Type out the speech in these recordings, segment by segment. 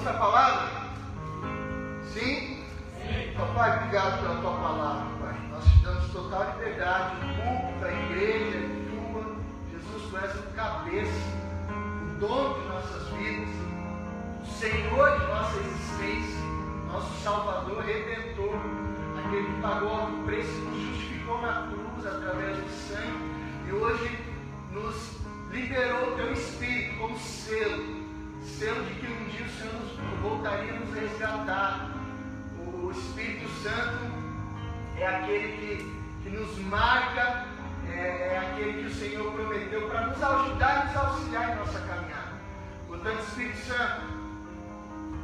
Vamos à palavra? Sim? Sim. Papai, obrigado pela tua palavra, Pai. Nós te damos total liberdade, o culto da igreja é tua. Jesus, tu és o cabeça, o dono de nossas vidas, o Senhor de nossa existência, nosso Salvador, Redentor, aquele que pagou o preço nos justificou na cruz através do sangue e hoje nos liberou o teu Espírito como selo selo de que um dia o Senhor nos voltaria a nos resgatar. O Espírito Santo é aquele que, que nos marca, é, é aquele que o Senhor prometeu para nos ajudar e nos auxiliar em nossa caminhada. Portanto, Espírito Santo,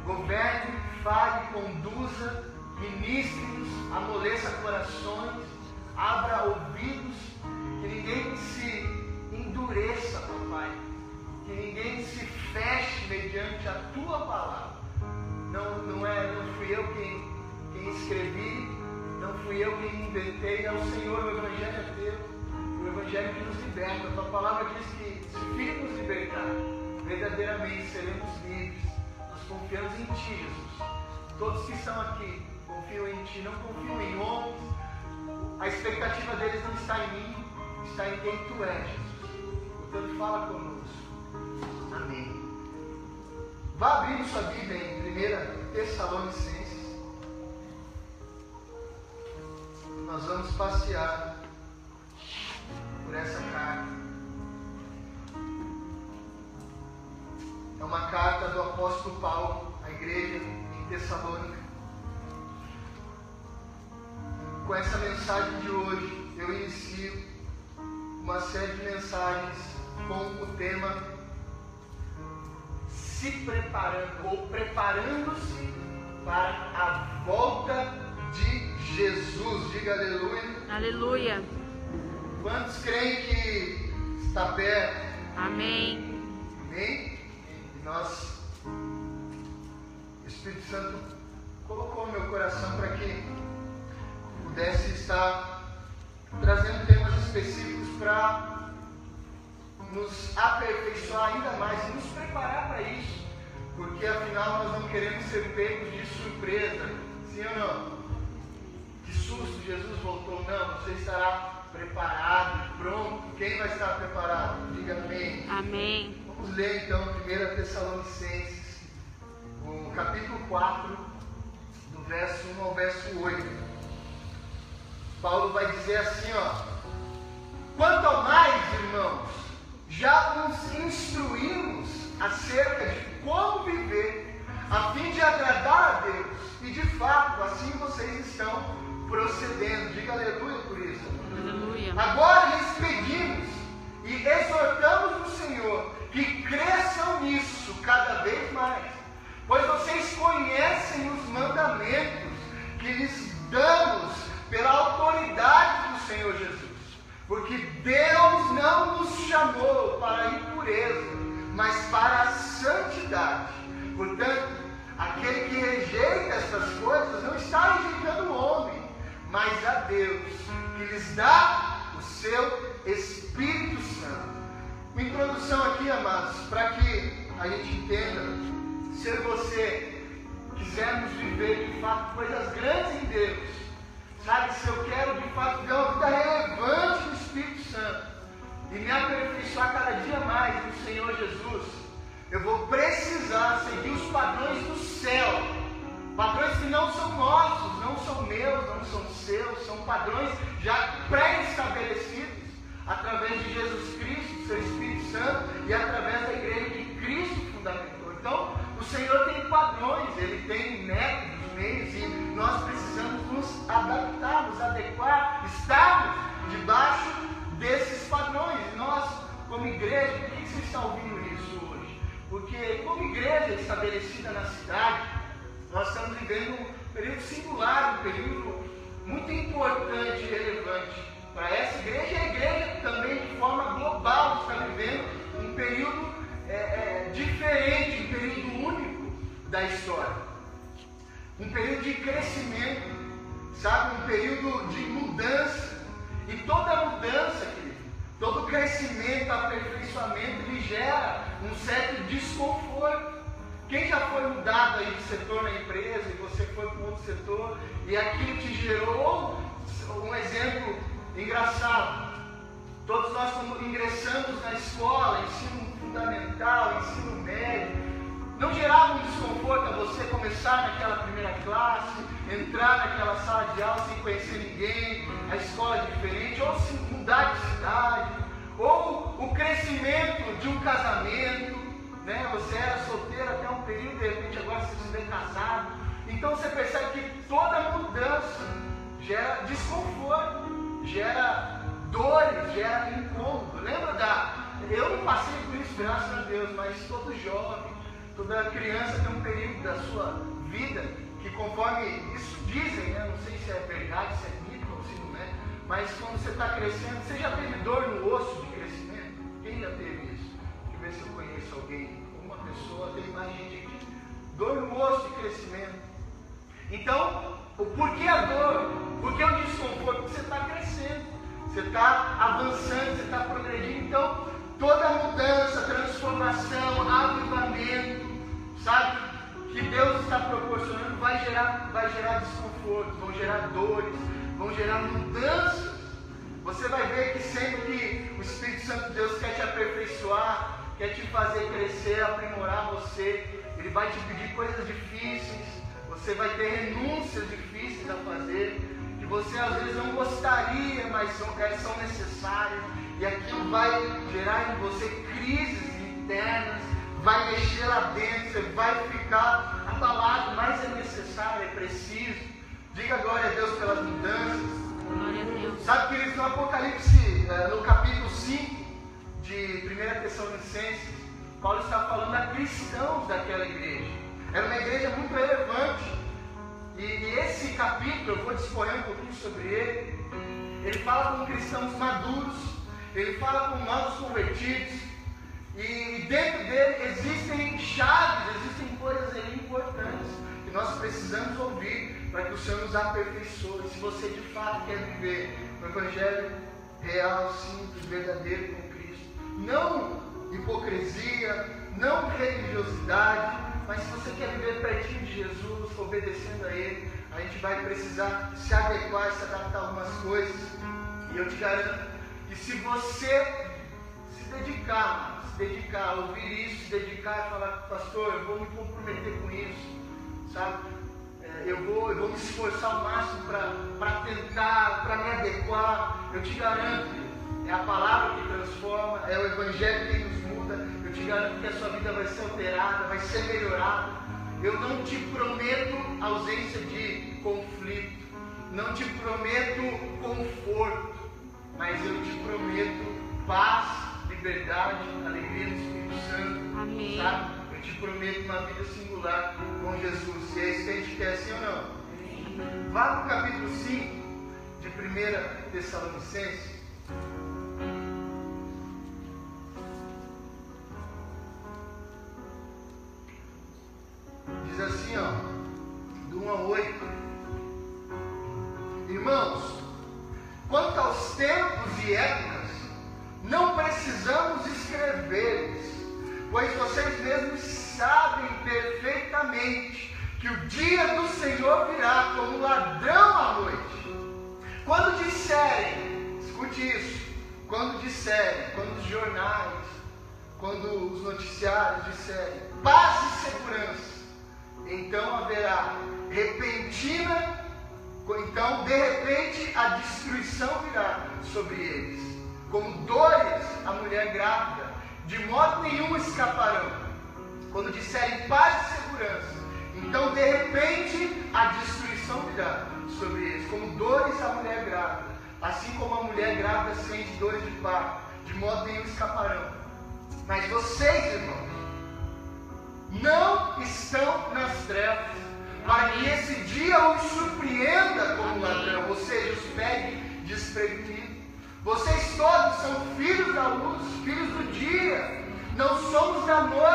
governe, fale, conduza, ministre-nos, amoleça corações, abra ouvidos, que ninguém se endureça, papai, que ninguém se feche mediante a tua palavra. Não, não, é, não fui eu quem, quem escrevi, não fui eu quem inventei, é o Senhor, o Evangelho é teu, o Evangelho que nos liberta. A tua palavra diz que se nos libertar, verdadeiramente seremos livres. Nós confiamos em Ti, Jesus. Todos que estão aqui confiam em Ti, não confiam em homens. A expectativa deles não está em mim, está em quem Tu és, Jesus. Portanto, fala conosco. Amém. Vá abrir sua Bíblia em 1 Tessalonicenses. Nós vamos passear por essa carta. É uma carta do apóstolo Paulo à igreja em Tessalônica. Com essa mensagem de hoje, eu inicio uma série de mensagens com o tema se preparando ou preparando-se para a volta de Jesus. Diga aleluia. Aleluia. Quantos creem que está perto? Amém. Amém? E nós, o Espírito Santo colocou meu coração para que pudesse estar trazendo temas específicos para nos aperfeiçoar ainda mais e nos preparar para isso, porque afinal nós não queremos ser pegos de surpresa, sim ou não? Que susto, Jesus voltou, não, você estará preparado, pronto. Quem vai estar preparado? Diga amém. Amém. Vamos ler então 1 Tessalonicenses, o capítulo 4, do verso 1 ao verso 8. Paulo vai dizer assim, ó. Quanto mais, irmãos, já nos instruímos acerca de como viver a fim de agradar a Deus. E de fato, assim vocês estão procedendo. Diga aleluia por isso. Aleluia. Agora lhes pedimos e exortamos o Senhor que cresçam nisso cada vez mais, pois vocês conhecem os mandamentos que lhes damos pela autoridade do Senhor Jesus. Porque Deus não nos chamou para a impureza, mas para a santidade. Portanto, aquele que rejeita essas coisas não está rejeitando o homem, mas a Deus, que lhes dá o seu Espírito Santo. Uma introdução aqui, amados, para que a gente entenda, se você quisermos viver de fato coisas grandes em Deus, Sabe, se eu quero de fato ter uma vida relevante no Espírito Santo e me aperfeiçoar cada dia mais no Senhor Jesus, eu vou precisar seguir os padrões do céu. Padrões que não são nossos, não são meus, não são seus, são padrões já pré-estabelecidos através de Jesus Cristo, seu Espírito Santo e através da igreja que Cristo fundamentou. Então, o Senhor tem padrões, ele tem métodos, meios e nós precisamos nos adaptar, nos adequar, estarmos debaixo desses padrões. Nós, como igreja, por que você está ouvindo isso? Porque, como igreja estabelecida na cidade, nós estamos vivendo um período singular, um período muito importante e relevante para essa igreja e a igreja também, de forma global, está vivendo um período é, é, diferente, um período único da história. Um período de crescimento, sabe? Um período de mudança. E toda mudança, querido, todo crescimento, aperfeiçoamento, ele gera um certo desconforto. Quem já foi mudado aí de setor na empresa e você foi para outro setor e aquilo te gerou um exemplo engraçado. Todos nós quando ingressamos na escola, ensino fundamental, ensino médio, não gerava um desconforto a você começar naquela primeira classe, entrar naquela sala de aula sem conhecer ninguém, a escola é diferente, ou se mudar de cidade, ou o crescimento de um casamento, né? Você era solteiro até um período, de repente agora você se vê casado. Então você percebe que toda mudança gera desconforto, gera dores, gera incômodo. Lembra da. Eu não passei por isso, graças a Deus, mas todo jovem, toda criança tem um período da sua vida que, conforme isso dizem, né? não sei se é verdade, se é mito ou se não é, mas quando você está crescendo, você já teve dor no osso de crescimento? Quem já teve isso? Deixa eu ver se eu conheço alguém, uma pessoa, tem mais gente aqui. Dor no osso de crescimento. Então, o porquê a dor? Por que o desconforto? Porque você está crescendo, você está avançando, você está progredindo. Então, toda mudança, transformação, avivamento, sabe? Que Deus está proporcionando vai gerar, vai gerar desconforto, vão gerar dores, vão gerar mudanças. Você vai ver que sempre que o Espírito Santo de Deus quer te aperfeiçoar, quer te fazer crescer, aprimorar você, ele vai te pedir coisas difíceis, você vai ter renúncias difíceis a fazer, que você às vezes não gostaria, mas são, elas são necessárias. E aquilo vai gerar em você crises internas, vai mexer lá dentro, você vai ficar abalado, mas é necessário, é preciso. Diga glória a Deus pelas mudanças. Deus. Sabe, queridos, no Apocalipse, eh, no capítulo 5 de 1 Tessalonicenses, Paulo está falando a cristãos daquela igreja. Era uma igreja muito relevante. E, e esse capítulo, eu vou discorrer um pouquinho sobre ele. Ele fala com cristãos maduros, ele fala com novos convertidos. E dentro dele existem chaves, existem coisas ali importantes que nós precisamos ouvir para que o Senhor nos aperfeiçoe. Se você de fato quer viver o Evangelho real, simples, verdadeiro com Cristo, não hipocrisia, não religiosidade, mas se você quer viver pertinho de Jesus, obedecendo a Ele, a gente vai precisar se adequar, se adaptar a algumas coisas. E eu te garanto que se você dedicar, se dedicar a ouvir isso, se dedicar a falar, pastor, eu vou me comprometer com isso, sabe? É, eu vou, eu vou me esforçar ao máximo para tentar, para me adequar. Eu te garanto, é a palavra que transforma, é o Evangelho que nos muda. Eu te garanto que a sua vida vai ser alterada, vai ser melhorada. Eu não te prometo ausência de conflito, não te prometo conforto, mas eu te prometo paz, liberdade, alegria do Espírito Santo. Amém. Sabe? Eu te prometo uma vida singular com Jesus. E é isso que a gente quer, sim ou não? Vá para o capítulo 5 de 1 Tessalonicenses. Diz assim, ó, do 1 a 8. Irmãos, quanto aos tempos e épocas, não precisamos escrever-lhes, pois vocês mesmos sabem perfeitamente que o dia do Senhor virá como ladrão à noite. Quando disserem, escute isso, quando disserem, quando os jornais, quando os noticiários disserem paz e segurança, então haverá repentina, então de repente a destruição virá sobre eles, como dores a mulher grávida, de modo nenhum escaparão. Quando disserem paz e segurança, então de repente a destruição virá sobre eles, como dores a mulher grávida, assim como a mulher grávida sente dores de parto, de modo nenhum escaparão. Mas vocês, irmãos, não estão nas trevas, para que esse dia os surpreenda como ladrão, ou seja, os pegue desprevenido. Vocês todos são filhos da luz, filhos do dia, não somos da noite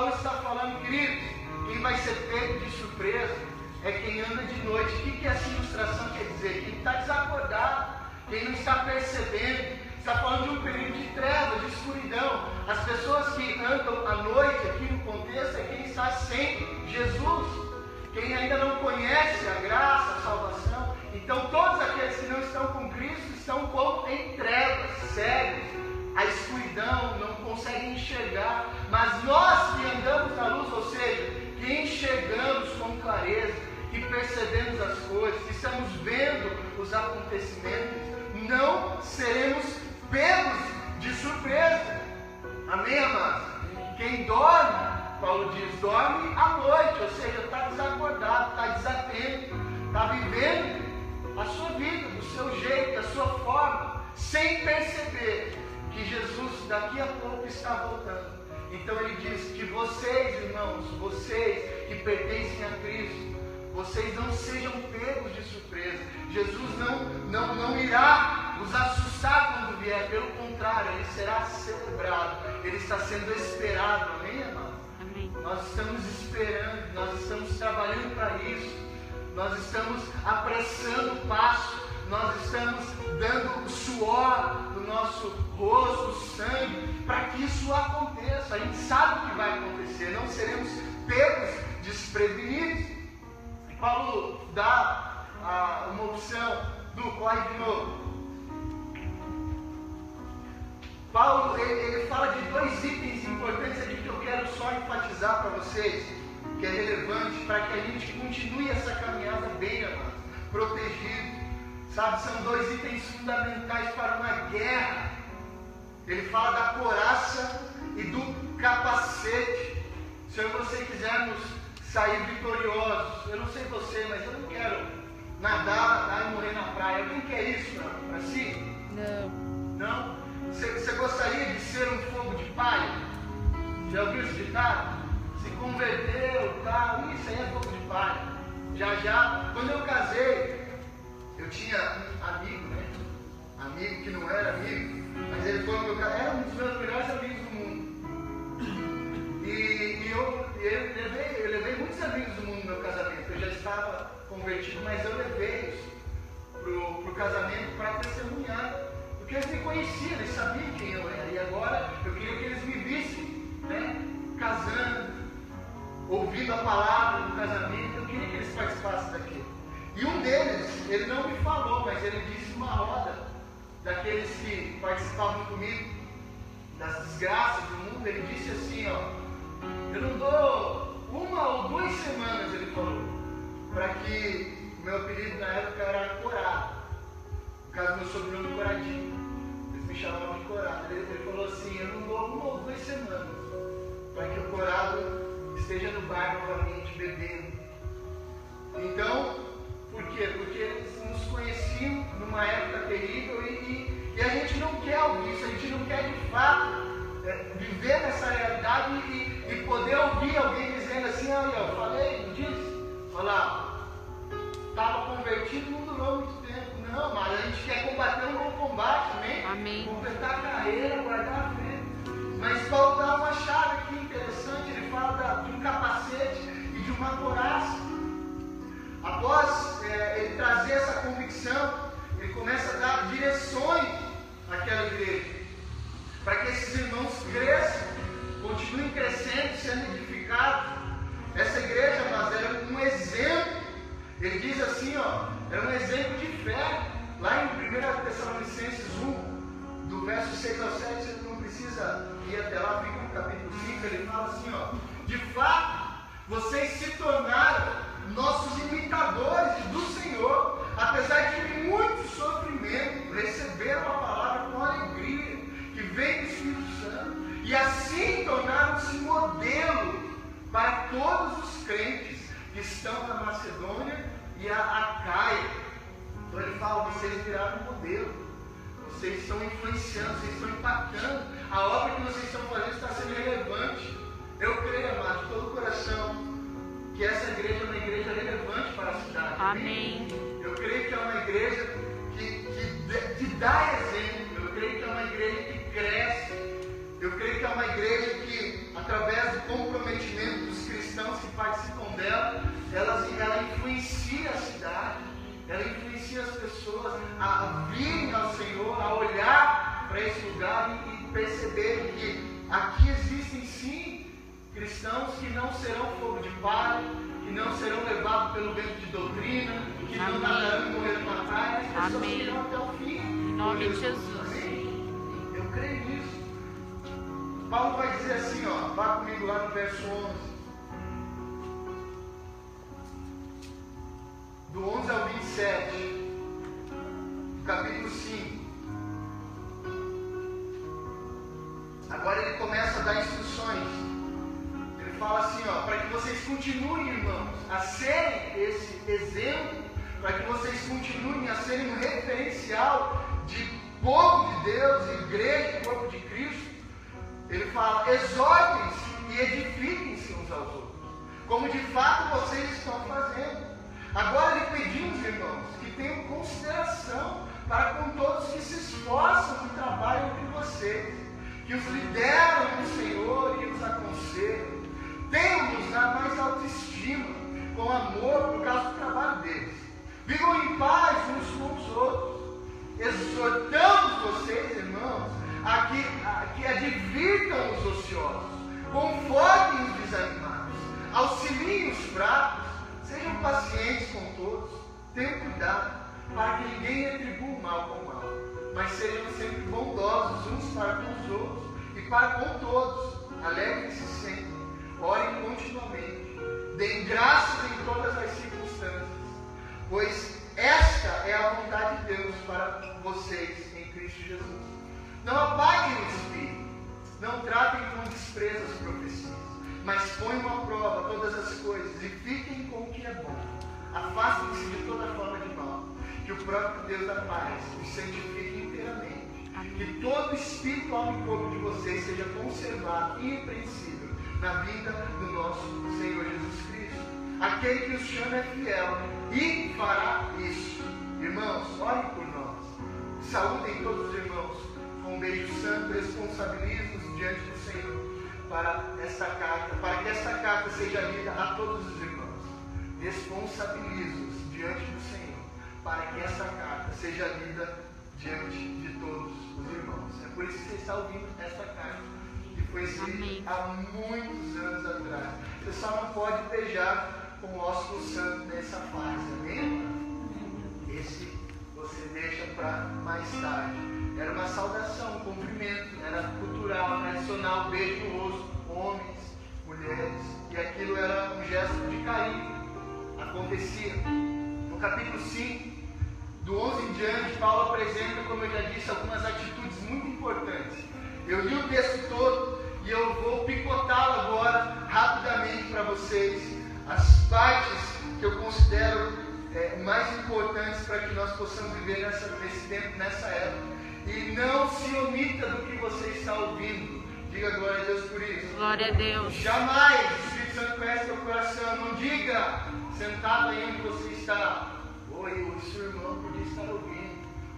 Paulo está falando, queridos, quem vai ser pego de surpresa é quem anda de noite. O que, que essa ilustração quer dizer? Quem está desacordado, quem não está percebendo. Está falando de um período de trevas, de escuridão. As pessoas que andam à noite, aqui no contexto, é quem está sem Jesus. Quem ainda não conhece a graça, a salvação. Então, todos aqueles que não estão com Cristo estão como em trevas, cegos. A escuridão, não conseguem enxergar. Mas nós que andamos na luz, ou seja, que enxergamos com clareza, que percebemos as coisas, que estamos vendo os acontecimentos, não seremos pegos de surpresa. Amém, amados? Quem dorme Paulo diz: dorme à noite, ou seja, está desacordado, está desatento, está vivendo a sua vida, do seu jeito, da sua forma, sem perceber que Jesus daqui a pouco está voltando. Então ele diz que vocês, irmãos, vocês que pertencem a Cristo, vocês não sejam pegos de surpresa. Jesus não, não, não irá os assustar quando vier, pelo contrário, ele será celebrado, ele está sendo esperado, amém, amado? Nós estamos esperando, nós estamos trabalhando para isso, nós estamos apressando o passo, nós estamos dando suor do nosso rosto, sangue, para que isso aconteça. A gente sabe o que vai acontecer, não seremos pegos desprevenidos. E Paulo dá ah, uma opção do corre de novo. Paulo ele, ele, fala de dois itens importantes aqui que eu quero só enfatizar para vocês, que é relevante para que a gente continue essa caminhada bem, amado, protegido. Sabe, são dois itens fundamentais para uma guerra. Ele fala da coraça e do capacete. Se eu e você quisermos sair vitoriosos, eu não sei você, mas eu não quero nadar, nadar e morrer na praia. Alguém quer isso para si? Não. Não? Você, você gostaria de ser um fogo de palha? Já ouviu esse ditado? Se converteu, tal, isso aí é fogo de palha. Já já, quando eu casei, eu tinha um amigo, né? Amigo que não era amigo, mas ele foi meu era um dos meus melhores amigos do mundo. E, e eu, eu, levei, eu levei muitos amigos do mundo no meu casamento. Eu já estava convertido, mas eu levei eles para o casamento para testemunhar porque eles me conheciam, eles sabiam quem eu era. E agora eu queria que eles me vissem, né? Casando, ouvindo a palavra do casamento. Eu queria que eles participassem daquilo. E um deles, ele não me falou, mas ele disse uma roda daqueles que participavam comigo das desgraças do mundo. Ele disse assim: Ó, eu não dou uma ou duas semanas, ele falou, para que o meu apelido na época era Corado. No caso, meu sobrenome Coradinho me chamavam de Corado. Ele, ele falou assim, eu não dou uma ou duas semanas para que o Corado esteja no bar novamente bebendo. Então, por quê? Porque eles nos conheciam numa época terrível e, e, e a gente não quer ouvir isso, a gente não quer de fato é, viver nessa realidade e, e, poder ouvir alguém dizendo assim, olha, eu falei, não disse? Falar, estava convertido, não durou muito não, mas a gente quer combater um bom combate, amém? Amém. Completar a carreira, guardar a fé. Mas Paulo dá uma chave aqui interessante, ele fala da, de um capacete e de uma coraça. Após é, ele trazer essa convicção, ele começa a dar direções àquela igreja. Para que esses irmãos cresçam, continuem crescendo, sendo edificados. Essa igreja, mas era um exemplo. Ele diz assim, ó, era um exemplo de fé. Lá em 1 Tessalonicenses 1, do verso 6 ao 7, você não precisa ir até lá, fica no capítulo 5, ele fala assim, ó. De fato, vocês se tornaram nossos imitadores do Senhor, apesar de muito sofrimento, receberam a palavra com alegria, que vem do Espírito Santo, e assim tornaram-se modelo para todos os crentes que estão na Macedônia e a Acaia. Então ele fala, vocês viraram modelo. Vocês estão influenciando, vocês estão impactando. A obra que vocês estão fazendo está sendo relevante. Eu creio, amado, de todo o coração, que essa igreja é uma igreja relevante para a cidade. Amém. Eu creio que é uma igreja que, que, que dá exemplo. Eu creio que é uma igreja que cresce. Eu creio que é uma igreja que, através do comprometimento dos cristãos que participam dela, ela, ela influencia a cidade, ela influencia as pessoas a, virem ao Senhor, a olhar para esse lugar e, e perceber que aqui existem sim cristãos que não serão fogo de palha, que não serão levados pelo vento de doutrina, que não Amém. nadarão correndo para trás, as pessoas Amém. que irão até o fim. Em nome de Jesus. Amém? Eu creio nisso. Paulo vai dizer assim, ó, vá comigo lá no verso 11. Do 11 ao 27, do capítulo 5. Vocês continuem, irmãos, a serem esse exemplo, para que vocês continuem a serem um referencial de povo de Deus, igreja, corpo de Cristo. Ele fala, exortem-se e edifiquem-se uns aos outros, como de fato vocês estão fazendo. Agora lhe pedimos, irmãos, que tenham consideração para com todos que se esforçam e trabalham entre vocês, que os lideram no Senhor e os aconselham. Tenham-nos na mais autoestima, com amor por causa do trabalho deles. Vivam em paz uns com os outros. Exortamos vocês, irmãos, a que, a que advirtam os ociosos, confortem os desanimados, auxiliem os fracos, sejam pacientes com todos, tenham cuidado, para que ninguém retribua o mal com o mal, mas sejam sempre bondosos uns para com os outros e para com todos. Alegrem-se sempre, orem continuamente, deem graças em todas as circunstâncias, pois esta é a vontade de Deus para vocês em Cristo Jesus. Não apaguem o espírito, não tratem com desprezo as profecias, mas ponham à prova todas as coisas e fiquem com o que é bom. Afastem-se de toda forma de mal, que o próprio Deus da paz os santifique inteiramente. Que todo espírito, alma e corpo de vocês seja conservado irrepreensível na vida do nosso Senhor Jesus Cristo. Aquele que os chama é fiel e fará isso. Irmãos, orem por nós. Saúdem todos os irmãos com um beijo santo, responsabilizem-nos diante do Senhor para esta carta, para que esta carta seja lida a todos os irmãos. Responsabilize-nos diante do Senhor para que esta carta seja lida diante de todos os irmãos. É por isso que você está ouvindo esta carta, escrita Amém. há muitos anos atrás. Você só não pode beijar com o ósculo santo nessa fase, amém? Esse você deixa para mais tarde. Era uma saudação, um cumprimento, era cultural, tradicional, beijo no rosto, homens, mulheres, e aquilo era um gesto de carinho. Acontecia. No capítulo 5, do 11 em diante, Paulo apresenta, como eu já disse, algumas atitudes muito importantes. Eu li o texto todo e eu vou picotá-lo agora rapidamente para vocês. As partes que eu considero é, mais importantes para que nós possamos viver nessa, nesse tempo, nessa época. E não se omita do que você está ouvindo. Diga glória a Deus por isso. Glória a Deus. Jamais o Espírito Santo conhece teu coração. Não diga, sentado aí onde você está. Oi, o seu irmão podia estar ouvindo.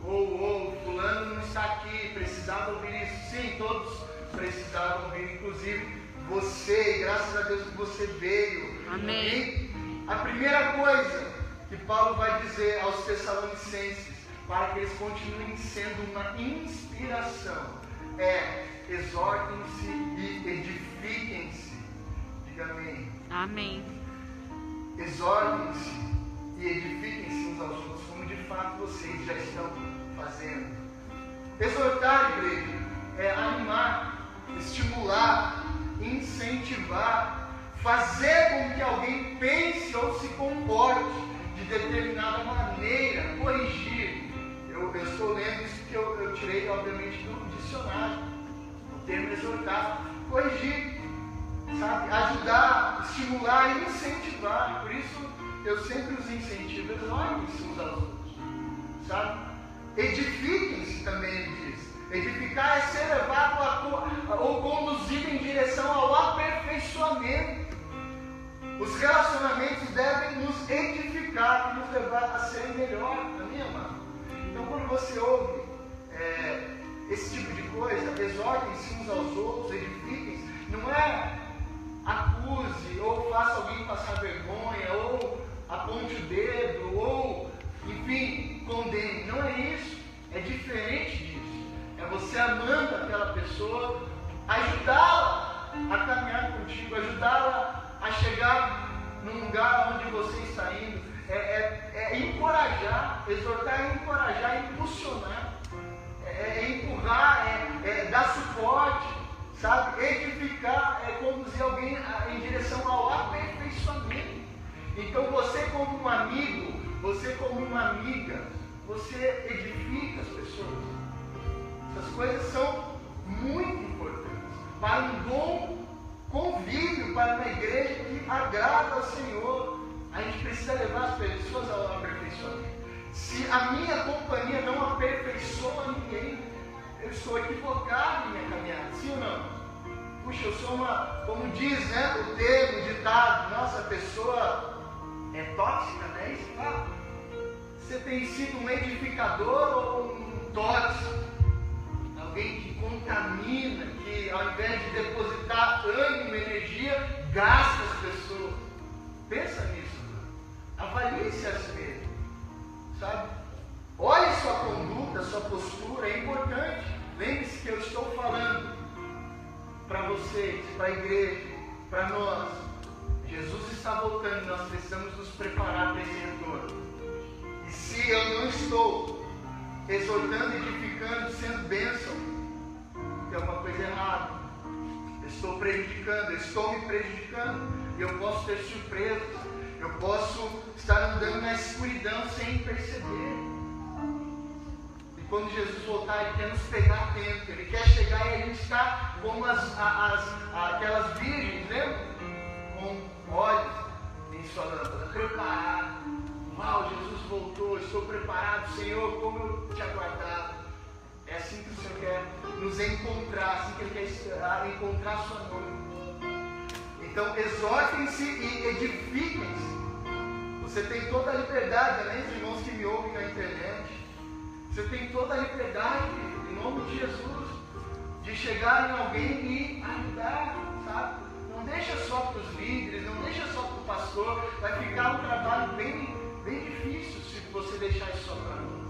Ou, ou, fulano não está aqui, precisava ouvir isso. Sim, todos precisavam ouvir, inclusive você, e graças a Deus que você veio. Amém. A primeira coisa que Paulo vai dizer aos Tessalonicenses, para que eles continuem sendo uma inspiração, é exortem-se e edifiquem-se. Diga amém. Amém. Exortem-se e edifiquem-se uns aos outros, como de fato vocês já estão fazendo. Exortar, igreja, é animar, estimular, incentivar, fazer com que alguém pense ou se comporte de determinada maneira, corrigir. Eu, eu estou lendo isso que eu, eu tirei, obviamente, do dicionário. O termo exortar, corrigir sabe? Ajudar, estimular e incentivar. Por isso eu sempre os incentivo, exortem-se uns aos outros. sabe? Edifiquem-se também, ele diz. Edificar é ser levado ou conduzido em direção ao aperfeiçoamento. Os relacionamentos devem nos edificar e nos levar a ser melhor, amém, amado? Então, quando você ouve é, esse tipo de coisa, exortem-se uns aos outros, edifiquem-se, não é acuse ou faça alguém passar vergonha ou aponte o dedo ou, enfim, condene. Não é isso. É diferente disso. É você amando aquela pessoa, ajudá-la a caminhar contigo, ajudá-la a chegar num lugar onde você está indo. É, é, é encorajar, exortar é encorajar, impulsionar, é, é empurrar, é, é dar suporte, sabe? Edificar é conduzir alguém em direção ao aperfeiçoamento. Então você como um amigo, você como uma amiga, você edifica as pessoas. Essas coisas são muito importantes para um bom convívio, para uma igreja que agrada ao Senhor. A gente precisa levar as pessoas ao aperfeiçoamento. Se a minha companhia não aperfeiçoa ninguém, eu estou equivocado em minha caminhada, sim ou não? Puxa, eu sou uma, como diz né, o termo, o ditado, nossa, pessoa é tóxica, né? Isso fala. Você tem sido um edificador ou um tóxico? Alguém que contamina, que ao invés de depositar ânimo, energia, gasta as pessoas. Pensa nisso. Avalie-se a si mesmo. Sabe? Olhe sua conduta, sua postura, é importante. Lembre-se que eu estou falando para vocês, para a igreja, para nós. Jesus está voltando, nós precisamos nos preparar para esse retorno. E se eu não estou exortando, edificando, sendo bênção, tem alguma coisa errada. Estou prejudicando, estou me prejudicando. E eu posso ter surpresas. Eu posso estar andando na escuridão sem perceber. E quando Jesus voltar, Ele quer nos pegar a tempo. Ele quer chegar e a gente está como as, as, aquelas virgens, lembra? Com olhos em sua lâmpada, preparado. Uau, Jesus voltou, estou preparado, Senhor, como eu te aguardava. É assim que o Senhor quer nos encontrar, assim que Ele quer encontrar a sua noiva. Então, exortem-se e edifiquem-se. Você tem toda a liberdade, além dos irmãos que me ouvem na internet. Você tem toda a liberdade, em nome de Jesus, de chegar em alguém e ajudar, sabe? Não deixa só para os líderes, não deixa só para o pastor. Vai ficar um trabalho bem, bem difícil se você deixar isso só para nós.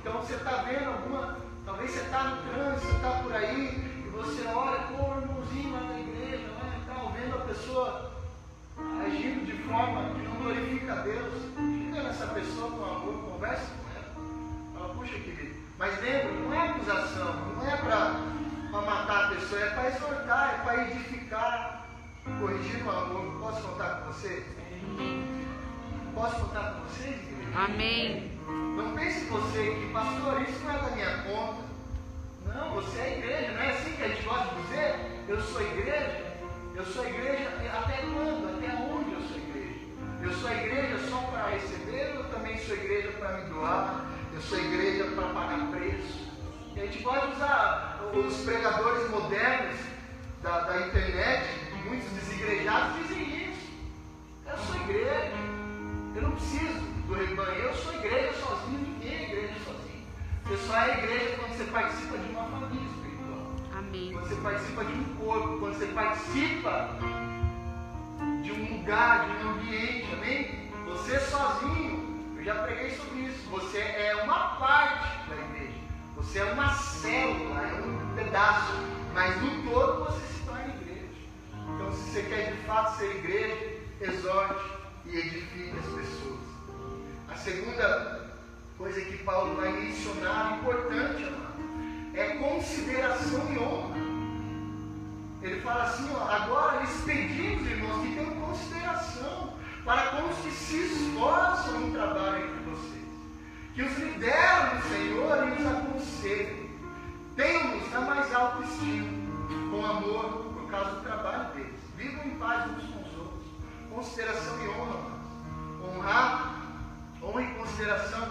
Então você está vendo alguma. Talvez você está no trânsito, você está por aí, e você olha, pô, irmãozinho lá na igreja, né? Está ouvindo a pessoa agindo de forma que não glorifica a Deus. Chega nessa pessoa com amor, conversa com ela. Fala, puxa querido. Mas lembra, não é acusação, não é para matar a pessoa, é para exortar, é para edificar, corrigir o amor. Posso contar com você? Posso contar com vocês? Amém. Não pense você que, pastor, isso não é da minha conta. Não, você é igreja, não é assim que a gente gosta de dizer? Eu sou igreja. Eu sou igreja até quando? Até onde eu sou igreja? Eu sou igreja só para receber ou também sou igreja para me doar? Eu sou igreja para pagar preço? E a gente pode usar os pregadores modernos da, da internet, muitos desigrejados dizem isso. Eu sou igreja. Eu não preciso do rebanho. Eu sou igreja sozinho. Ninguém é igreja sozinho. Você só é igreja quando você participa de uma família espiritual. Amém. Quando você participa de um corpo. Quando você participa de um lugar, de um ambiente. Amém? Você sozinho. Eu já preguei sobre isso. Você é uma parte da igreja. Você é uma célula, é um pedaço. Mas no todo você se torna igreja. Então, se você quer de fato ser igreja, exorte e edifique as pessoas. A segunda coisa que Paulo vai mencionar, importante, amado, é consideração e honra. Ele fala assim, ó, agora lhes pedimos, irmãos, que tenham consideração para com os que se esforçam no trabalho entre vocês, que os lideram no Senhor e os aconselhem. Tenham-nos na mais alta estima, com amor, por causa do trabalho deles. Vivam em paz uns com os outros. Consideração e honra. Honrar, honra e consideração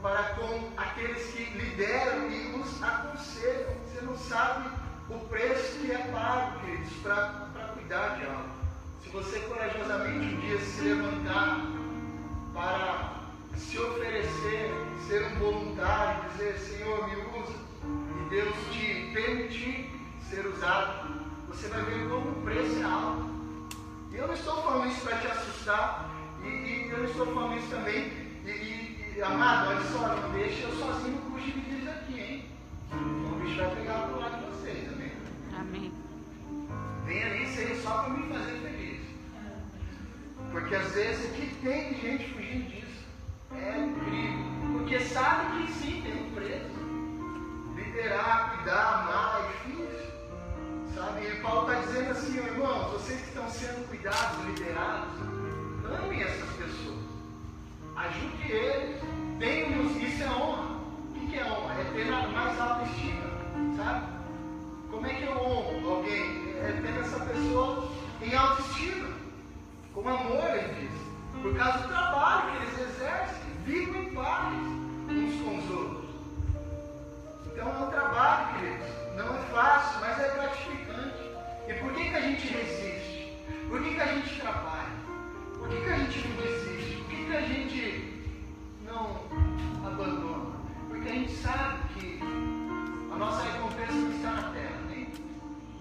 para com aqueles que lideram e os aconselham. Você não sabe o preço que é pago, queridos, para cuidar de algo. Se você corajosamente um dia se levantar para se oferecer, ser um voluntário, dizer, Senhor, me usa, e Deus te permitir ser usado, você vai ver como o preço é alto. E eu não estou falando isso para te assustar, e, e, eu estou falando isso também, e, e, e amado, olha só, não deixa eu sozinho com os divididos aqui, hein? O bicho vai pegar pro lado de vocês, amém? Amém. Venha nem ser só para me fazer feliz. Porque às vezes o que tem de gente fugindo disso é incrível. Porque sabe que sim, tem um preço. Liderar, cuidar, amar é difícil. Sabe? E Paulo está dizendo assim, irmãos, vocês que estão sendo cuidados, liderados, amem essas pessoas. Ajude eles. Tenham, isso é honra. O que é honra? É ter mais autoestima. Sabe? Como é que eu honro alguém? É ter essa pessoa em autoestima. Com amor, ele diz. Por causa do trabalho que eles exercem. Vivam em paz uns com os outros. Então é um trabalho, queridos. Não é fácil, mas é gratificante. E por que, que a gente resiste? Por que, que a gente trabalha? Por que, que a gente não desiste? Por que, que a gente não abandona? Porque a gente sabe que a nossa recompensa não está na terra, né?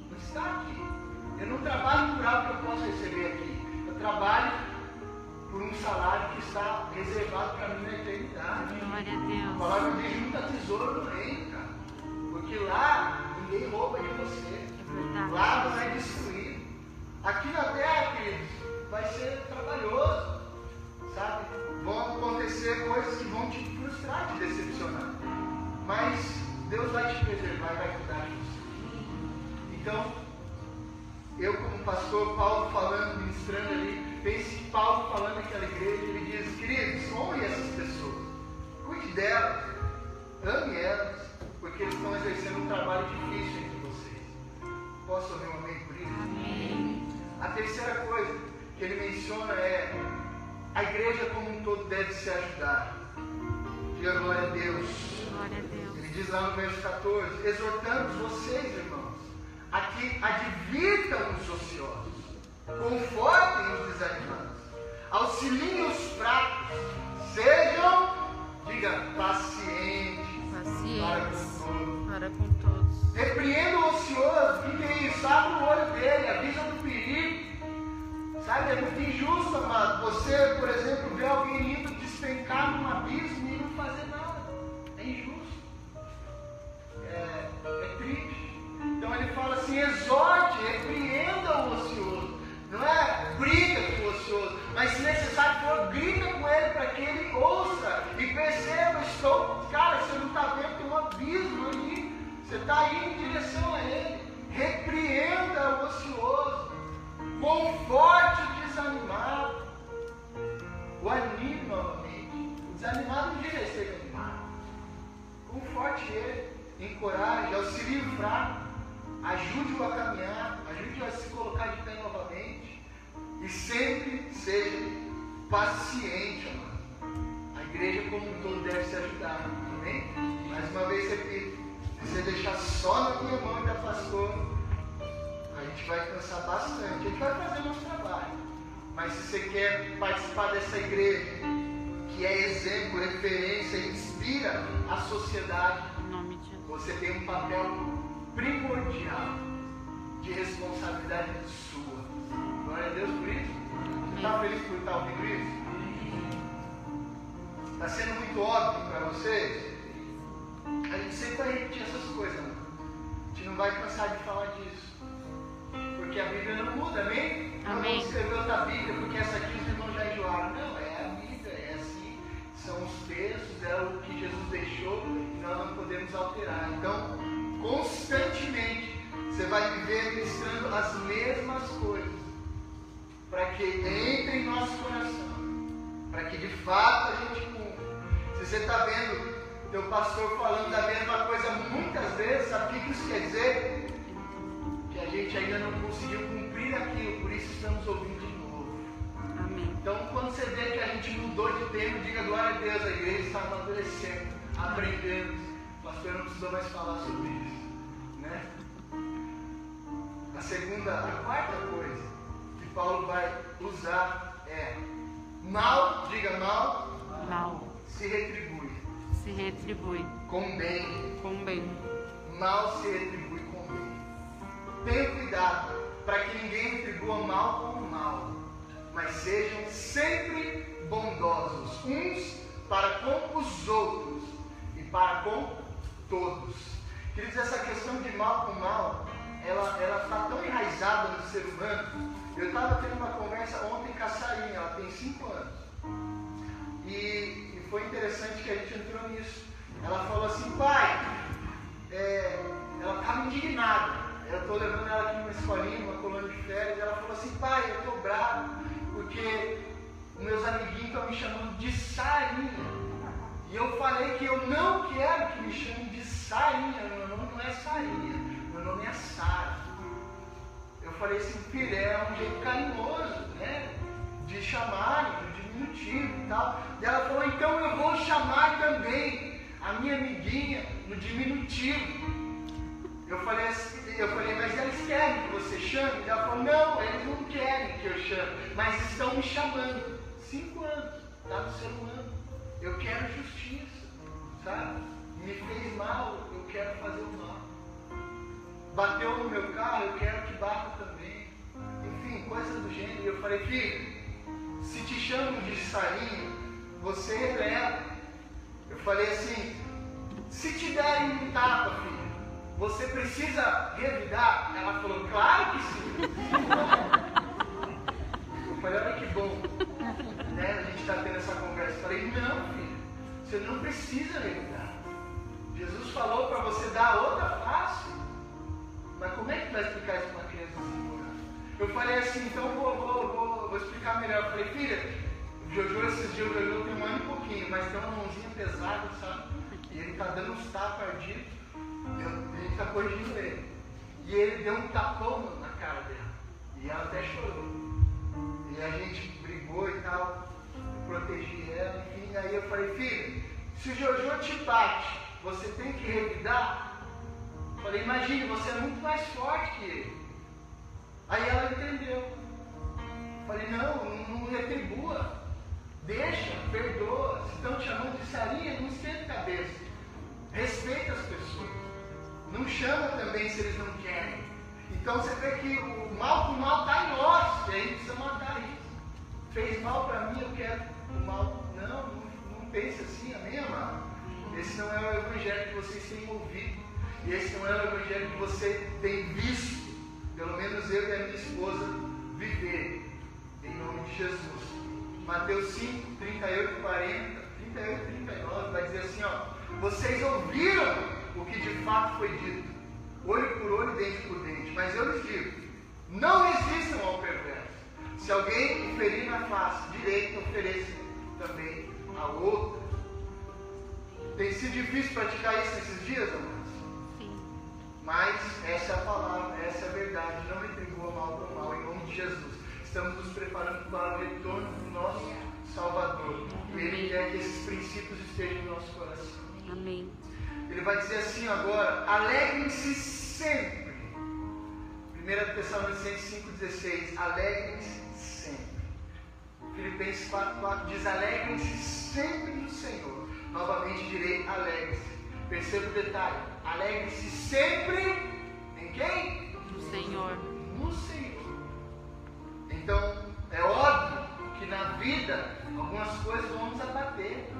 Não está aqui. Eu não trabalho por algo que eu posso receber aqui. Eu trabalho por um salário que está reservado para mim na eternidade. Glória a A Deus. palavra diz junta tesouro no reino, cara. Porque lá ninguém rouba de você. É. Lá não é destruído. Aqui na terra, queridos, vai ser trabalhoso. Sabe? Vão acontecer coisas que vão te frustrar, te decepcionar. Mas Deus vai te preservar e vai cuidar de você. Então, eu como pastor, Paulo falando, ministrando ali, pense Paulo falando naquela igreja, ele diz, igreja como um todo deve se ajudar. Diga glória a Deus. Glória a Deus. Ele diz lá no verso 14: exortamos vocês, irmãos, a que advirtam os ociosos, confortem os desanimados, auxiliem os fracos, sejam, diga, pacientes para Pacientes com todos. para com todos. Repreenda o ocioso, o que é isso? Abre o olho dele, avisa do perigo. Sabe, é muito injusto, amado. Você, por exemplo, ver alguém indo despencar num abismo e não fazer nada. É injusto. É, é triste. Então ele fala assim: exorte, repreenda o ocioso. Não é briga com o ocioso, mas se necessário for, grita com ele para que ele ouça e perceba: estou, cara, você não está vendo, tem um abismo ali. Você está indo em direção a ele. Repreenda o ocioso. Conforte o desanimado. O anime novamente. O desanimado não devia ser animado. Conforte ele, encoraje, auxilie o fraco, ajude-o a caminhar, ajude-o a se colocar de pé novamente. E sempre seja paciente, amado. A igreja como um todo deve se ajudar. Amém? Mais uma vez repito, se você deixar só na minha mão e da pastor, a gente vai cansar bastante. A gente vai fazer o nosso trabalho. Mas se você quer participar dessa igreja, que é exemplo, referência, inspira a sociedade, você tem um papel primordial de responsabilidade sua. Glória a Deus por isso. Você está feliz por estar ouvindo isso? Está sendo muito óbvio para vocês? A gente sempre vai repetir essas coisas, né? A gente não vai cansar de falar disso. Porque a Bíblia não muda, amém? Não Amém. vamos escrever outra Bíblia porque essa aqui os irmãos já enjoaram. Não, é a Bíblia, é assim. São os textos, é o que Jesus deixou e nós não podemos alterar. Então, constantemente, você vai viver ministrando as mesmas coisas para que entre em nosso coração, para que de fato a gente cumpra. Se você está vendo teu pastor falando da mesma coisa muitas vezes, sabe o que isso quer dizer? Gente ainda não conseguiu cumprir aquilo, por isso estamos ouvindo de novo. Amém. Então, quando você vê que a gente mudou de tema, diga glória a Deus, a igreja está amadurecendo, aprendendo. Pastor não precisou mais falar sobre isso. Né? A segunda, a quarta coisa que Paulo vai usar é mal, diga mal, Mal. se retribui Se retribui com bem. com bem. Mal se retribui. Tenha cuidado para que ninguém retribua mal com mal, mas sejam sempre bondosos uns para com os outros e para com todos. Queridos, essa questão de mal com mal, ela ela está tão enraizada no ser humano. Eu estava tendo uma conversa ontem com a Sarinha, ela tem 5 anos. E, e foi interessante que a gente entrou nisso. Ela falou assim, pai, é, ela estava indignada. Eu estou levando ela aqui numa escolinha, numa colônia de férias, e ela falou assim, pai, eu estou bravo, porque meus amiguinhos estão me chamando de Sarinha. E eu falei que eu não quero que me chamem de Sarinha, meu nome não é Sarinha, meu nome é Sara. Eu falei assim, filha, é um jeito carinhoso, né? De chamarem, no diminutivo e tal. E ela falou, então eu vou chamar também a minha amiguinha no diminutivo. Eu falei, assim, eu falei, mas eles querem que você chame? Ela falou, não, eles não querem que eu chame, mas estão me chamando. Cinco anos, tá no ser humano. Eu quero justiça, sabe? Me fez mal, eu quero fazer o mal. Bateu no meu carro, eu quero que bata também. Enfim, coisas do gênero. E eu falei, filho, se te chamam de sarinha, você releva. Eu falei assim, se te derem um tapa, filho, você precisa revidar? Ela falou, claro que sim. Eu falei, olha que bom. Né? A gente está tendo essa conversa. Eu falei, não, filho, você não precisa revidar. Jesus falou para você dar outra face. Mas como é que vai explicar isso para uma criança de 5 anos? Eu falei assim, então vou, vou, vou, vou explicar melhor. Eu falei, filha, o Jojo esses dias, o Jojo tem um ano e pouquinho, mas tem uma mãozinha pesada, sabe? E ele tá dando uns tapas ardidos. Eu- A gente tá corrigindo ele. E ele deu um tapão na cara dela. E ela até chorou. E a gente brigou e tal, eu protegi ela, enfim. Aí eu falei, filho, se o Jojo te bate, você tem que revidar? Eu Falei, imagine, você é muito mais forte que ele. Aí ela entendeu. Eu Falei, não, não retribua. Deixa, perdoa. Se estão te chamando de sarinha, não esquenta a cabeça. Respeita as pessoas. Não chama também se eles não querem. Então você vê que o mal com o mal está em nós. E aí precisa matar isso. Fez mal para mim, eu quero o mal. Não, não, não pense assim, amém, amado? Esse não é o evangelho que vocês têm ouvido. E esse não é o evangelho que você tem visto. Pelo menos eu e a minha esposa viver. Em nome de Jesus. Mateus 5, 38 e 40, 38 e 39, vai dizer assim, ó. Vocês ouviram o que de fato foi dito. Olho por olho, dente por dente. Mas eu lhes digo, não resistam ao perverso. Se alguém o ferir na face direita, ofereça também a outra. Tem sido difícil praticar isso nesses dias, amados? Sim. Mas essa é a palavra, essa é a verdade. Não retribua mal com mal, em nome de Jesus. Estamos nos preparando para o retorno do nosso Salvador. E Ele quer que esses princípios estejam no nosso coração. Amém. Ele vai dizer assim agora: alegrem-se sempre. 1 Tessalonicenses 5,16: alegrem-se sempre. Filipenses 4,4 diz: alegrem-se sempre no Senhor. Novamente direi: alegrem-se. Perceba o detalhe: alegrem-se sempre em quem? Do Senhor. no Senhor. Então, é óbvio que na vida algumas coisas vão nos abater.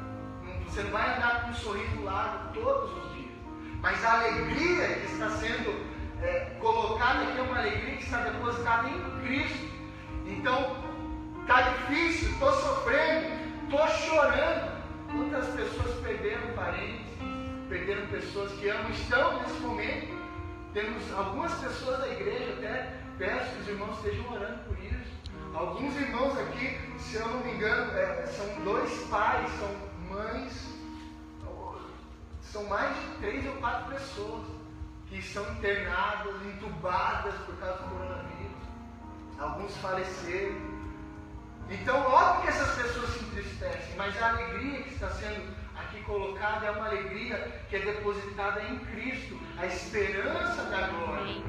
Você não vai andar com um sorriso largo todos os dias. Mas a alegria que está sendo é, colocada aqui é uma alegria que está depositada em Cristo. Então, está difícil, estou sofrendo, estou chorando. Quantas pessoas perderam parentes, perderam pessoas que amam, estão nesse momento. Temos algumas pessoas da igreja, até peço que os irmãos estejam orando por isso. Alguns irmãos aqui, se eu não me engano, é, são dois pais, são mães, são mais de três ou quatro pessoas que estão internadas, entubadas por causa do coronavírus. Alguns faleceram. Então, óbvio que essas pessoas se entristecem, mas a alegria que está sendo aqui colocada é uma alegria que é depositada em Cristo, a esperança da glória,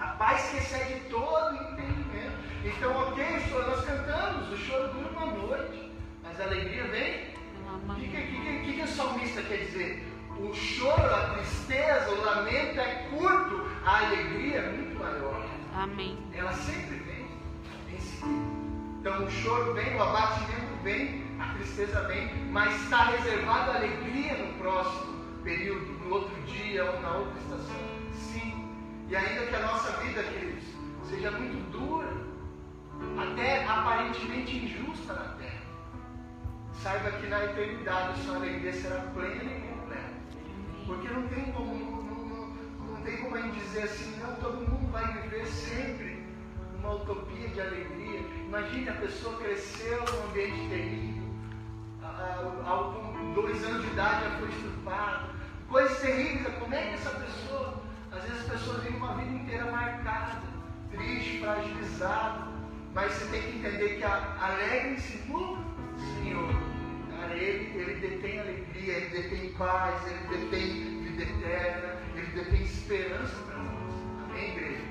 a paz que excede todo entendimento. Então, ok, nós cantamos, o choro dura uma noite, mas a alegria vem. O que, que, que, que, o salmista quer dizer? O choro, a tristeza, o lamento é curto, a alegria é muito maior. Amém. Ela sempre vem em seguida. Então o choro vem, o abatimento vem, a tristeza vem, mas está reservada a alegria no próximo período, no outro dia ou na outra estação. Sim. E ainda que a nossa vida, queridos, seja muito dura, até aparentemente injusta na terra, saiba que na eternidade sua alegria será plena e completa. Porque não tem como, não, não, não tem como a gente dizer assim, não, todo mundo vai viver sempre numa utopia de alegria. Imagine a pessoa cresceu num ambiente terrível, com dois anos de idade já foi estuprado, coisas terríveis. Como é que essa pessoa, às vezes as pessoas vivem uma vida inteira marcada, triste, fragilizada, mas você tem que entender que alegre-se Senhor. Cara, ele, ele detém alegria, ele detém paz, ele detém vida eterna, ele detém esperança para nós. Amém, igreja?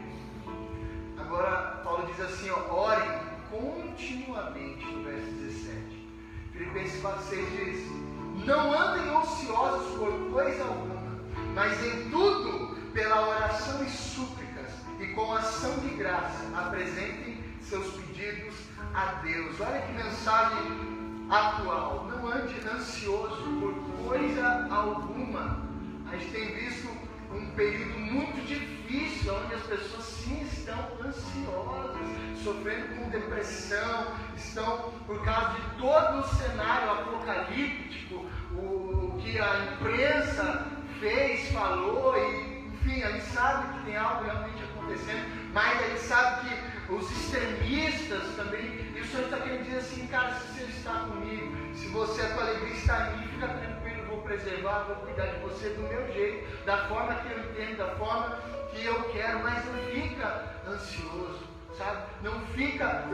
Agora, Paulo diz assim: ó, orem continuamente, no verso 17. Filipenses 4,6 diz: Não andem ociosos por coisa alguma, mas em tudo, pela oração e súplicas, e com ação de graça, apresentem seus pedidos a Deus. Olha que mensagem atual. Não ande ansioso por coisa alguma. A gente tem visto um período muito difícil, onde as pessoas sim estão ansiosas, sofrendo com depressão, estão por causa de todo o cenário apocalíptico, o, que a imprensa fez, falou, e enfim, a gente sabe que tem algo realmente acontecendo, mas a gente sabe que os extremistas também, e o Senhor está querendo dizer assim, cara, se você está comigo, se você, a tua alegria está em mim, fica tranquilo, vou preservar, vou cuidar de você do meu jeito, da forma que eu entendo, da forma que eu quero, mas não fica ansioso, sabe? Não fica,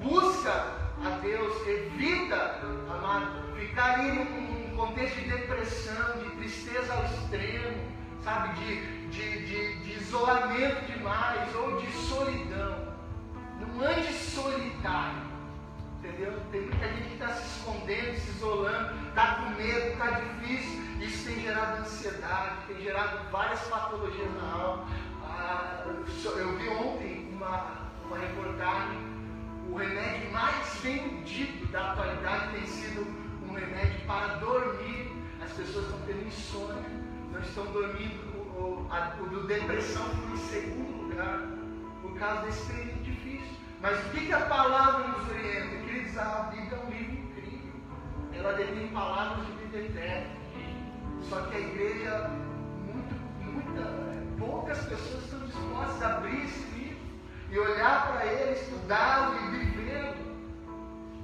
busca a Deus, evita, amado, ficar aí num contexto de depressão, de tristeza ao extremo, sabe? De, de, de, de isolamento demais ou de solidão. Não ande solitário. Entendeu? Tem muita gente que está se escondendo, se isolando, está com medo, está difícil. Isso tem gerado ansiedade, tem gerado várias patologias na alma. Ah, eu vi ontem uma, uma reportagem, o remédio mais vendido da atualidade tem sido um remédio para dormir. As pessoas estão tendo insônia, não estão dormindo. O, a, o do depressão foi em segundo lugar, por causa desse período difícil. Mas o que, que a palavra nos orienta? Queridos, a Bíblia é um livro incrível. Ela detém palavras de vida eterna. Só que a igreja, muito, muita, poucas pessoas estão dispostas a abrir esse livro e olhar para ele, estudá-lo e vivê-lo.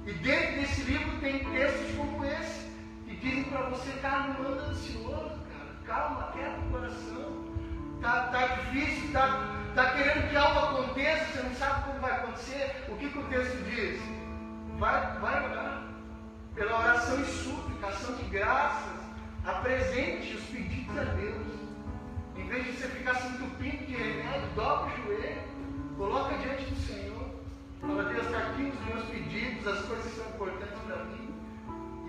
E dentro desse livro tem textos como esse, que dizem para você, cara, não anda ansioso. Calma, quieta o coração. Tá, tá difícil, tá, tá querendo que algo aconteça, você não sabe como vai acontecer. O que, que o texto diz? Vai, vai orar. Pela oração e súplica, ação de graças Apresente os pedidos a Deus. Em vez de você ficar se entupindo de remédio, dobra o joelho, coloca diante do Senhor. Fala, Deus, está aqui os meus pedidos, as coisas que são importantes para mim.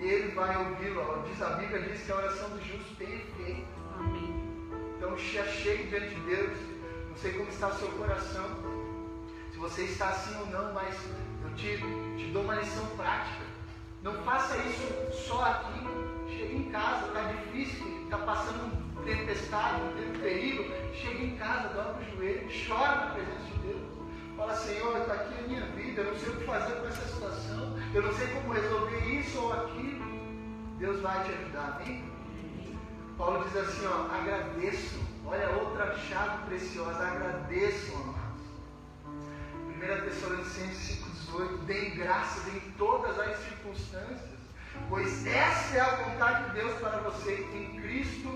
Ele vai ouvi-lo. Diz a Bíblia, diz que a oração do justo tem efeito. Amém. Então, cheio diante de Deus. Não sei como está o seu coração. Se você está assim ou não, mas eu te, te dou uma lição prática. Não faça isso só aqui chega em casa, está difícil, está passando um tempestade, um tempo terrível, chega em casa, dobra o joelho, chora na presença de Deus. Fala, Senhor, está aqui a minha vida, eu não sei o que fazer com essa situação, eu não sei como resolver isso ou aquilo. Deus vai te ajudar, amém? Paulo diz assim, ó, agradeço. Olha outra chave preciosa, agradeço, amados. 1 Tessalonicenses 5,18, deem graças em todas as circunstâncias pois essa é a vontade de Deus para você em Cristo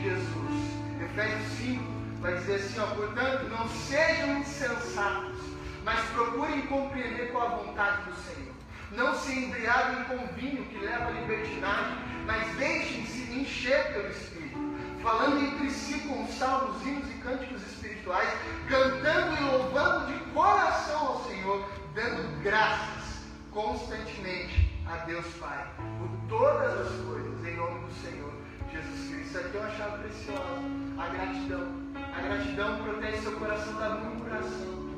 Jesus. Efésios 5 vai dizer assim: ó, portanto, não sejam insensatos, mas procurem compreender qual a vontade do Senhor. Não se embriaguem com vinho que leva à libertinagem, mas deixem-se encher pelo Espírito, falando entre si com salmos, hinos e cânticos espirituais, cantando e louvando de coração ao Senhor, dando graças constantemente a Deus Pai por todas as coisas, em nome do Senhor Jesus Cristo. Isso aqui é uma chave preciosa, a gratidão. A gratidão protege seu coração da murmuração.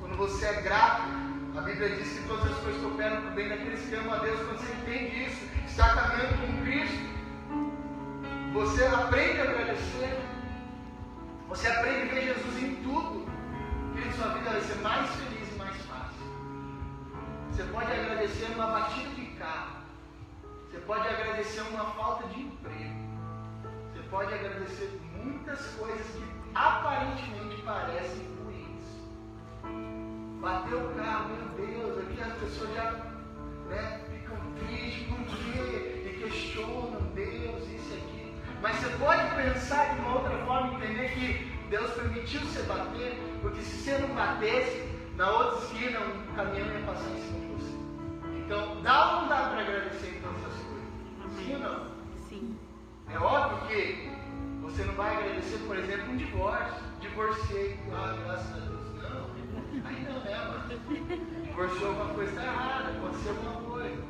Quando você é grato, a Bíblia diz que todas as coisas cooperam para o bem daqueles que amam a Deus. Quando você entende isso, está caminhando com Cristo, você aprende a agradecer. Você aprende a ver Jesus em tudo. Querido, sua vida vai ser mais feliz e mais fácil. Você pode agradecer uma batida de carro. Você pode agradecer uma falta de emprego. Pode agradecer muitas coisas que aparentemente parecem Bateu o carro, meu Deus, aqui as pessoas já né, ficam tristes, por quê? E questionam Deus, isso e aquilo. Mas você pode pensar de uma outra forma, entender que Deus permitiu você bater, porque se você não batesse, na outra esquina um caminhão ia passar em cima de você. Então, dá ou não dá para agradecer em todas as coisas? Sim ou não? É óbvio que você não vai agradecer, por exemplo, um divórcio. Divorciei, ah, graças a Deus. Aí não, né, mano? Divorciou alguma coisa está errada, aconteceu alguma coisa.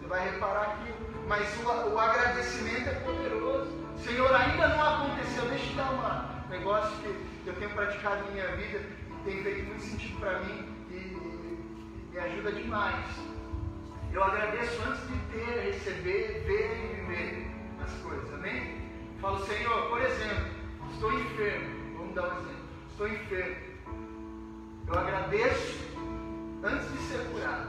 Você vai reparar aquilo. Mas o, o agradecimento é poderoso. Senhor, ainda não aconteceu. Deixa eu te dar um negócio que eu tenho praticado em minha vida e tem feito muito sentido para mim e, e me ajuda demais. Eu agradeço antes de ter, receber, ver e viver as coisas, amém? Falo, Senhor, por exemplo, estou enfermo. Vamos dar um exemplo. Estou enfermo. Eu agradeço antes de ser curado.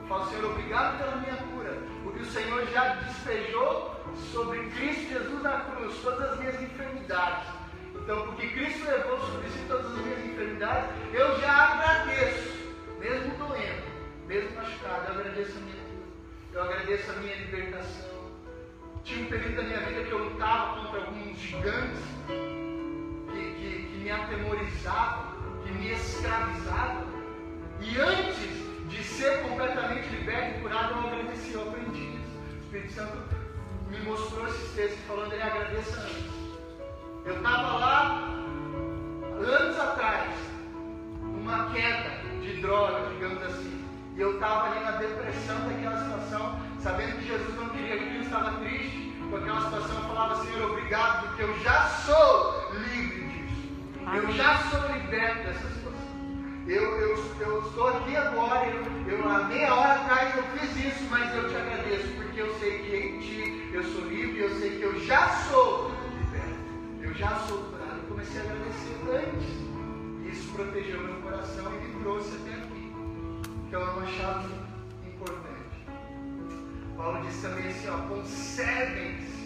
Eu falo, Senhor, obrigado pela minha cura, porque o Senhor já despejou sobre Cristo Jesus na cruz todas as minhas enfermidades. Então, porque Cristo levou sobre si todas as minhas enfermidades, eu já agradeço, mesmo doendo, mesmo machucado, eu agradeço a minha cura, eu agradeço a minha libertação. Tinha um período da minha vida que eu lutava contra alguns gigantes que, que, que me atemorizavam me escravizava. E antes de ser completamente liberto e curado, eu agradeci, eu aprendi isso. O Espírito Santo me mostrou esses textos falando, ele agradeça antes. Eu estava lá, anos atrás, numa queda de droga, digamos assim. E eu estava ali na depressão daquela situação, sabendo que Jesus não queria obrigado, porque eu já sou livre eu já sou liberto dessa situação. Eu, eu, eu estou aqui agora, eu, eu, há meia hora atrás eu fiz isso, mas eu te agradeço, porque eu sei que em ti eu sou livre, eu sei que eu já sou liberto. Eu já sou curado. Eu comecei a agradecer antes. Isso protegeu meu coração e me trouxe até aqui. Então é uma chave importante. Paulo diz também assim, ó, conservem-se,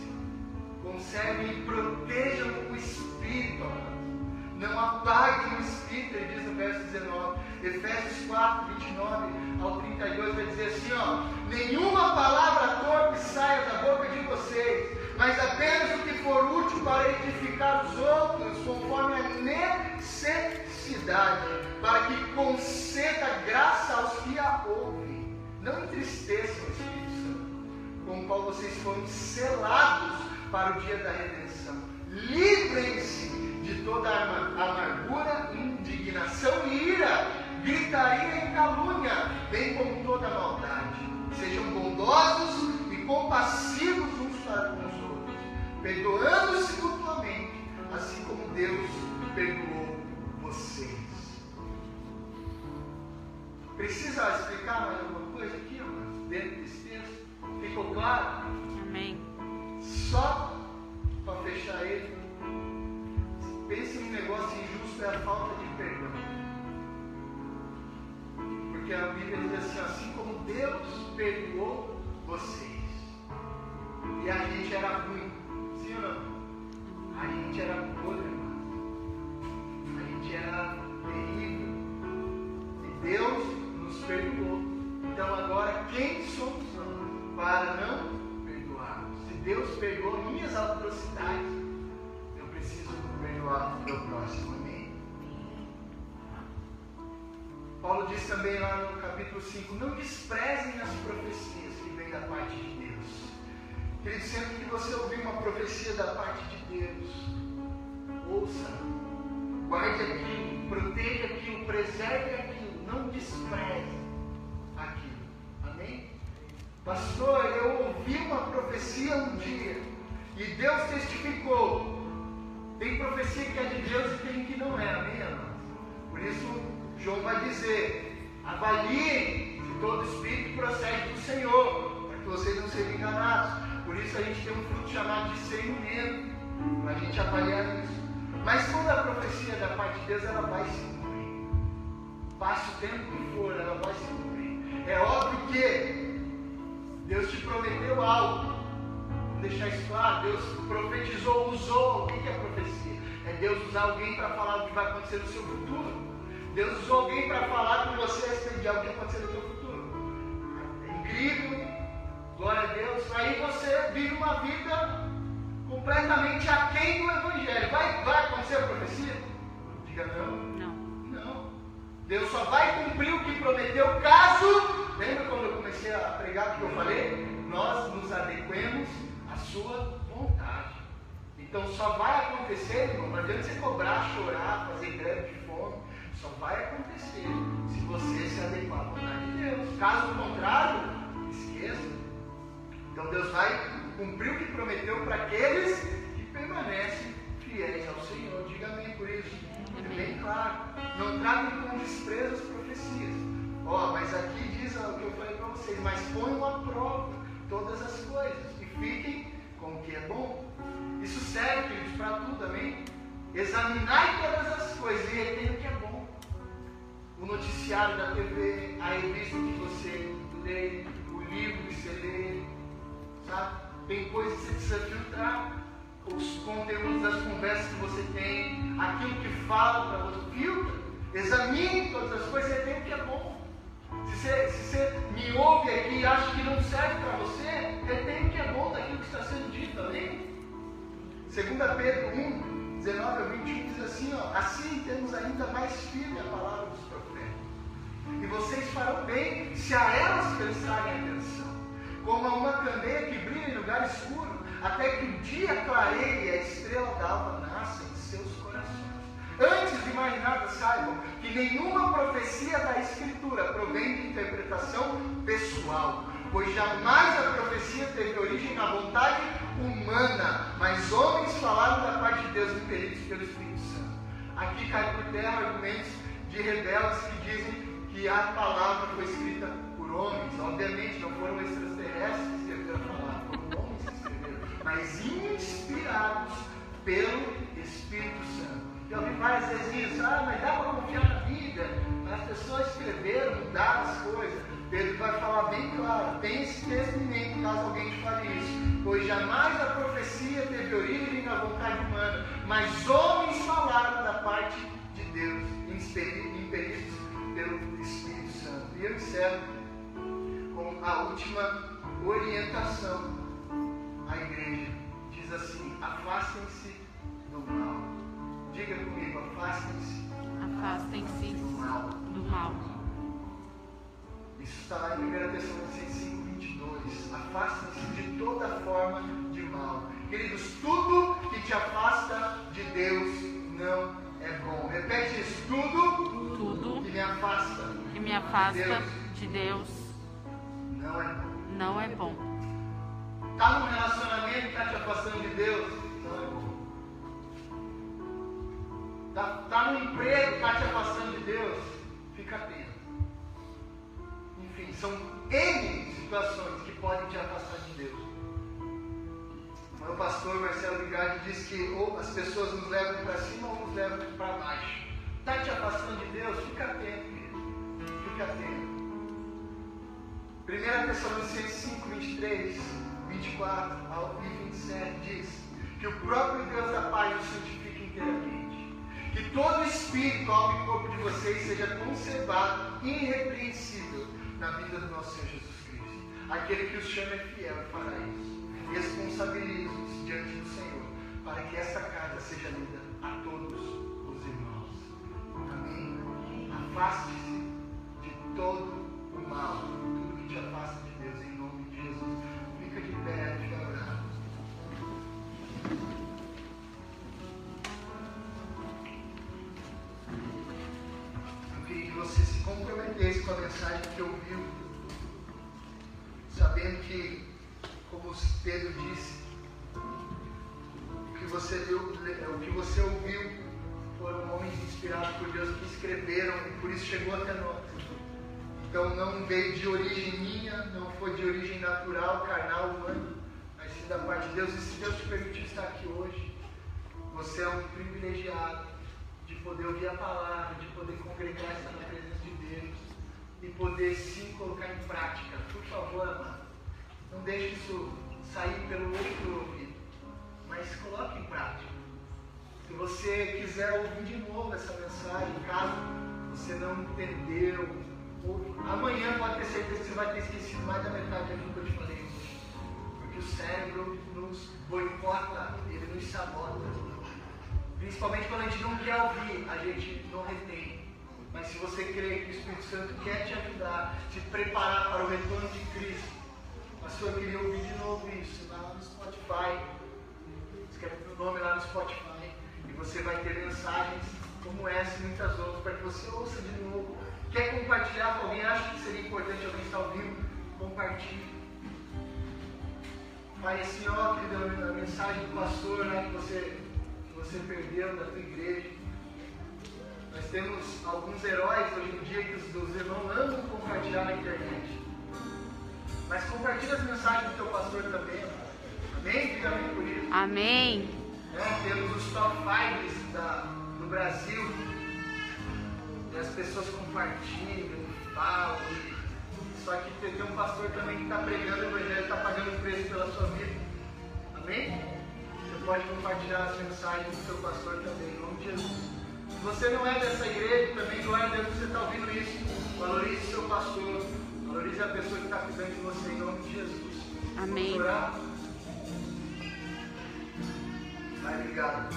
conservem e protejam o Espírito, amado. Não apaguem o espírito, ele diz no verso 19. Efésios 4, 29 ao 32 vai dizer assim: ó, nenhuma palavra torpe saia da boca de vocês, mas apenas o que for útil para edificar os outros, conforme a necessidade, para que conceda graça aos que a ouvem. Não entristeçam o Espírito Santo, com o qual vocês foram selados para o dia da redenção. Livrem-se de toda amargura, indignação e ira, gritaria e calúnia, bem como toda maldade. Sejam bondosos e compassivos uns para com os outros, perdoando-se mutuamente, assim como Deus perdoou vocês. Precisa explicar mais alguma coisa aqui, irmãos, dentro desse texto? Ficou claro? Amém. Só para fechar ele, Pense num negócio injusto é a falta de perdão. Porque a Bíblia diz assim, assim como Deus perdoou vocês. E a gente era ruim. Sim ou não? A gente era podre. A gente era terrível. E Deus nos perdoou. Então agora quem somos nós para não Deus perdoou minhas atrocidades, perdoar o meu próximo. Amém? diz também lá no capítulo 5: Não desprezem as profecias que vêm da parte de Deus. Querido, sempre que você ouvir uma profecia da parte de Deus, ouça, guarde aquilo, proteja aquilo, preserve aquilo, não despreze? Pastor, eu ouvi uma profecia um dia e Deus testificou. Tem profecia que é de Deus e tem que não é, amém, amados? Por isso, João vai dizer: avaliem se todo espírito procede do Senhor, para que vocês não sejam enganados. Por isso, a gente tem um fruto chamado discernimento, para a gente avaliar isso. Mas quando a profecia da parte de Deus, ela vai se cumprir. Passe o tempo que for, ela vai se cumprir. É óbvio que Deus te prometeu algo. Vamos deixar isso claro. Deus profetizou, usou. O que é profecia? É Deus usar alguém para falar o que vai acontecer no seu futuro. Deus usou alguém para falar com você a respeito de algo que vai acontecer no seu futuro. É incrível. Glória a Deus. Aí você vive uma vida completamente aquém do Evangelho. Vai, vai acontecer a profecia? Diga não. Não. Deus só vai cumprir o que prometeu caso. Lembra quando eu comecei a pregar que eu falei? Nós nos adequemos à sua vontade. Então só vai acontecer, irmão. Não adianta você cobrar, chorar, fazer greve de fome. Só vai acontecer se você se adequar à vontade de Deus. Caso contrário, esqueça. Então Deus vai cumprir o que prometeu para aqueles que permanecem fiéis ao Senhor. Diga amém por isso. Bem claro. Não tratem com desprezo as profecias. Ó, mas aqui diz o que eu falei para vocês, mas ponham à prova todas as coisas e fiquem com o que é bom. Isso serve, queridos, para tudo, amém? Examinai todas as coisas e retenha o que é bom. O noticiário da TV, a revista que você lê, o livro que você lê, sabe? Tem coisas que você precisa filtrar. Os conteúdos das conversas que você tem, aquilo que fala para você, filtra. Examine todas as coisas e retenha o que é bom. Se você, se você me ouve aqui e acha que não serve para você, retém o que é bom daquilo que está sendo dito, amém? 2 Pedro 1, 19 a 21 diz assim, ó, assim temos ainda mais firme a palavra dos profetas. E vocês farão bem se a elas prestarem atenção, como a uma candeia que brilha em lugar escuro, até que o dia clareie e a estrela da alva nasça em seus corações. Antes de mais nada, saibam que nenhuma profecia da Escritura provém de interpretação pessoal, pois jamais a profecia teve origem na vontade humana, mas homens falaram da parte de Deus impelidos pelo Espírito Santo. Aqui cai por terra argumentos de rebeldes que dizem que a palavra foi escrita por homens. Obviamente, não foram extraterrestres mas inspirados pelo Espírito Santo. Já ouvi várias vezes isso, ah, mas dá para confiar na Bíblia. As pessoas escreveram, mudaram as coisas. Pedro vai falar bem claro, tem esse mente, caso alguém te fale isso. Pois jamais a profecia teve origem na vontade humana, mas homens falaram da parte de Deus, impelidos pelo Espírito Santo. E eu encerro com a última orientação à igreja. Diz assim, afastem-se do mal. Diga comigo, afastem-se Afastem-se do mal. do mal. Isso está lá em 1 Tessalonicenses 5, 22. Afastem-se de toda forma de mal. Queridos, tudo que te afasta de Deus não é bom. Repete isso: tudo Tudo que me afasta que me afasta de Deus não é bom. não é bom. Está num relacionamento que está te afastando de Deus? Não é bom. Está tá num emprego que está te afastando de Deus? Fica atento. Enfim, são N situações que podem te afastar de Deus. O pastor Marcelo Bigardi diz que ou as pessoas nos levam para cima ou nos levam para baixo. Está te afastando de Deus? Fica atento, querido. Fica atento. 1 Tessalonicenses 5, 23, 24 ao 27 diz que o próprio Deus da paz os santifique inteiramente. Que todo espírito, alma e corpo de vocês seja conservado irrepreensível na vida do nosso Senhor Jesus Cristo. Aquele que os chama é fiel e fará isso. Responsabilize-os diante do Senhor, para que esta carta seja lida a todos os irmãos. Amém? Afaste-se de todo o mal, tudo que te afasta você se comprometesse com a mensagem que ouviu, sabendo que, como Pedro disse, o que você, viu, o que você ouviu foram homens inspirados por Deus que escreveram e por isso chegou até nós. Então não veio de origem minha, não foi de origem natural, carnal, humana, mas sim da parte de Deus. E se Deus te permitir estar aqui hoje, você é um privilegiado de poder ouvir a palavra, de poder congregar, estar na presença de Deus e poder sim colocar em prática. Por favor, amado, não deixe isso sair pelo outro ouvido, mas coloque em prática. Se você quiser ouvir de novo essa mensagem, caso você não entendeu, ou amanhã pode ter certeza que você vai ter esquecido mais da metade daquilo que eu te falei hoje. Porque o cérebro nos boicota, ele nos sabota. Principalmente quando a gente não quer ouvir, a gente não retém. Mas se você crê que o Espírito Santo quer te ajudar, te preparar para o retorno de Cristo, pastor, eu queria ouvir de novo isso lá no Spotify. Escreve o nome lá no Spotify. E você vai ter mensagens como essa e muitas outras para que você ouça de novo. Quer compartilhar com alguém? Acha que seria importante alguém estar ouvindo? Compartilhe. Pai, assim, ó, querida, a mensagem do pastor né, que, você, você perdeu da tua igreja. Nós temos alguns heróis hoje em dia que os, os irmãos amam compartilhar na internet. Mas compartilha as mensagens do teu pastor também. Amém? Diga amém por isso. Amém. É, temos os top 5 da, do Brasil. E as pessoas compartilham, falam. Só que tem um pastor também que está pregando o Evangelho, está pagando um preço pela sua vida. Amém? Pode compartilhar as mensagens do seu pastor também, em nome de Jesus. Se você não é dessa igreja, também glória a Deus que você está ouvindo isso. Valorize seu pastor. Valorize a pessoa que está cuidando de você, em nome de Jesus. Amém. Vamos orar? Pai, obrigado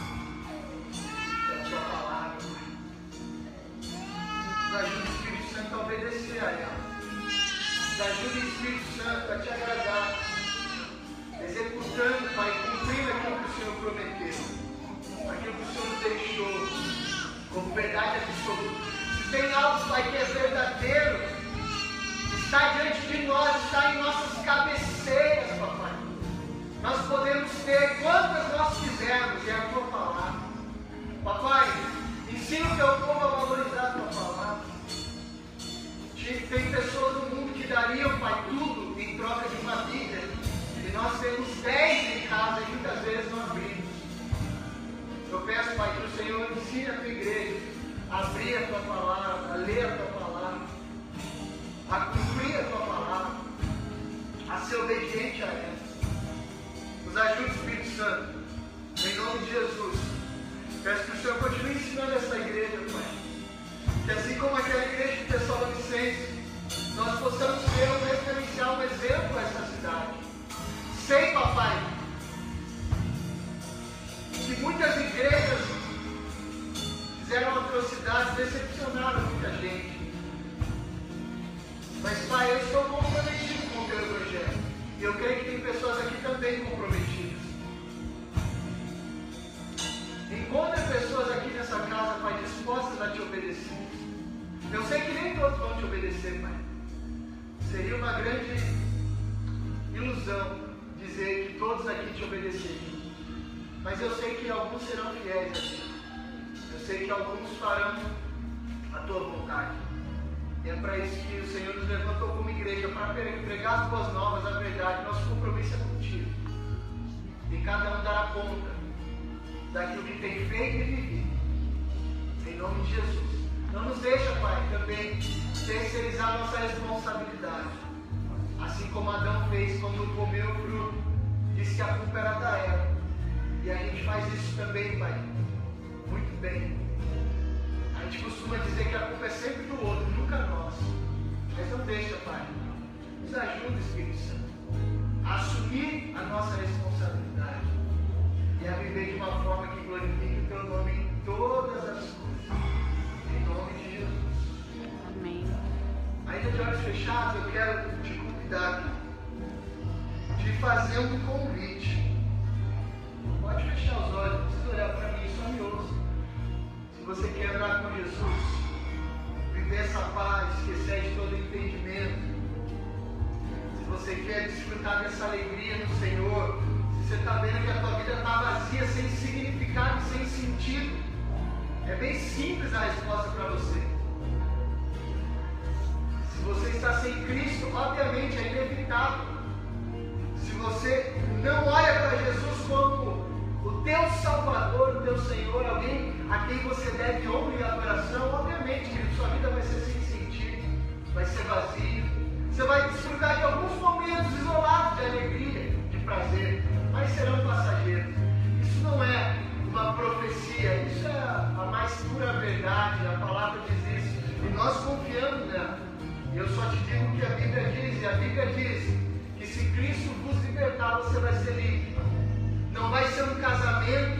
pela sua palavra. Nos ajude, Espírito Santo, a obedecer a ela. Nos ajude, Espírito Santo, a te agradar. Executando, Pai, prometeu. Aquilo que o Senhor nos deixou como verdade absoluta. Se tem algo, Pai, que é verdadeiro, está diante de nós, está em nossas cabeceiras, papai. Nós podemos ter quantas nós quisermos, é a tua palavra. Papai, ensina o teu povo a valorizar a tua palavra. Tem pessoas no mundo que dariam, Pai, tudo em troca de uma Bíblia. E nós temos dez em casa e muitas vezes não abrimos. Eu peço, Pai, que o Senhor ensine a tua igreja a abrir a tua palavra, a ler a tua palavra, a cumprir a tua palavra, a ser obediente a ela. Nos ajude, Espírito Santo. Em nome de Jesus. Peço que o Senhor continue ensinando essa igreja, Pai. Que assim como aquela igreja de Tessalonicenses, nós possamos ser um referencial, um exemplo a essa cidade. Sei, papai, que muitas igrejas fizeram atrocidades, decepcionaram muita gente. Mas, Pai, eu estou comprometido com o teu Evangelho. E eu creio que tem pessoas aqui também comprometidas. Encontre pessoas aqui nessa casa, Pai, dispostas a te obedecer. Eu sei que nem todos vão te obedecer, Pai. Seria uma grande ilusão dizer que todos aqui te obedeceriam. Mas eu sei que alguns serão fiéis a ti. Eu sei que alguns farão a tua vontade. E é para isso que o Senhor nos levantou como igreja, para pregar as boas novas, a verdade. Nosso compromisso é contigo. E cada um dará conta daquilo que tem feito e vivido. Em nome de Jesus. Não nos deixa, Pai, também terceirizar nossa responsabilidade. Assim como Adão fez quando comeu o fruto, disse que a culpa era da Eva. E a gente faz isso também, Pai. Muito bem. A gente costuma dizer que a culpa é sempre do outro, nunca nossa. Mas não deixa, Pai. Nos ajuda, Espírito Santo, a assumir a nossa responsabilidade e a viver de uma forma que glorifique o Teu nome em todas as coisas. Em nome de Jesus. Amém. A fechado, eu quero te convidar de fazer um convite. Pode fechar os olhos, não precisa olhar para mim, só me ouça. Se você quer andar com Jesus, viver essa paz que excede todo entendimento, se você quer desfrutar dessa alegria no Senhor, se você está vendo que a tua vida está vazia, sem significado, sem sentido, é bem simples a resposta para você. Se você está sem Cristo, obviamente é inevitável. Se você não olha para Jesus como o teu Salvador, o teu Senhor, alguém a quem você deve honra e adoração, obviamente, querido, sua vida vai ser sem sentido, vai ser vazia. Você vai desfrutar de alguns momentos isolados de alegria, de prazer, mas serão passageiros. Isso não é uma profecia, isso é a mais pura verdade, a palavra diz isso, e nós confiamos nela. E eu só te digo o que a Bíblia diz, e a Bíblia diz que se Cristo vos libertar, você vai ser livre. Não vai ser um casamento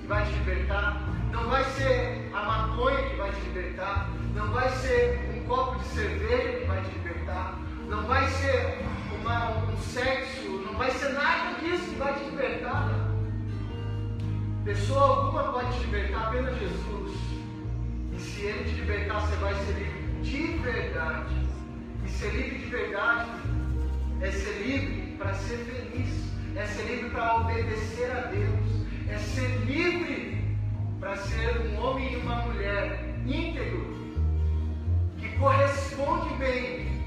que vai te libertar, não vai ser a maconha que vai te libertar, não vai ser um copo de cerveja que vai te libertar, não vai ser uma, um sexo, não vai ser nada disso que vai te libertar. Pessoa alguma pode te libertar, apenas Jesus. E se Ele te libertar, você vai ser livre de verdade. E ser livre de verdade é ser livre para ser feliz, é ser livre para obedecer a Deus, é ser livre para ser um homem e uma mulher íntegro, que corresponde bem,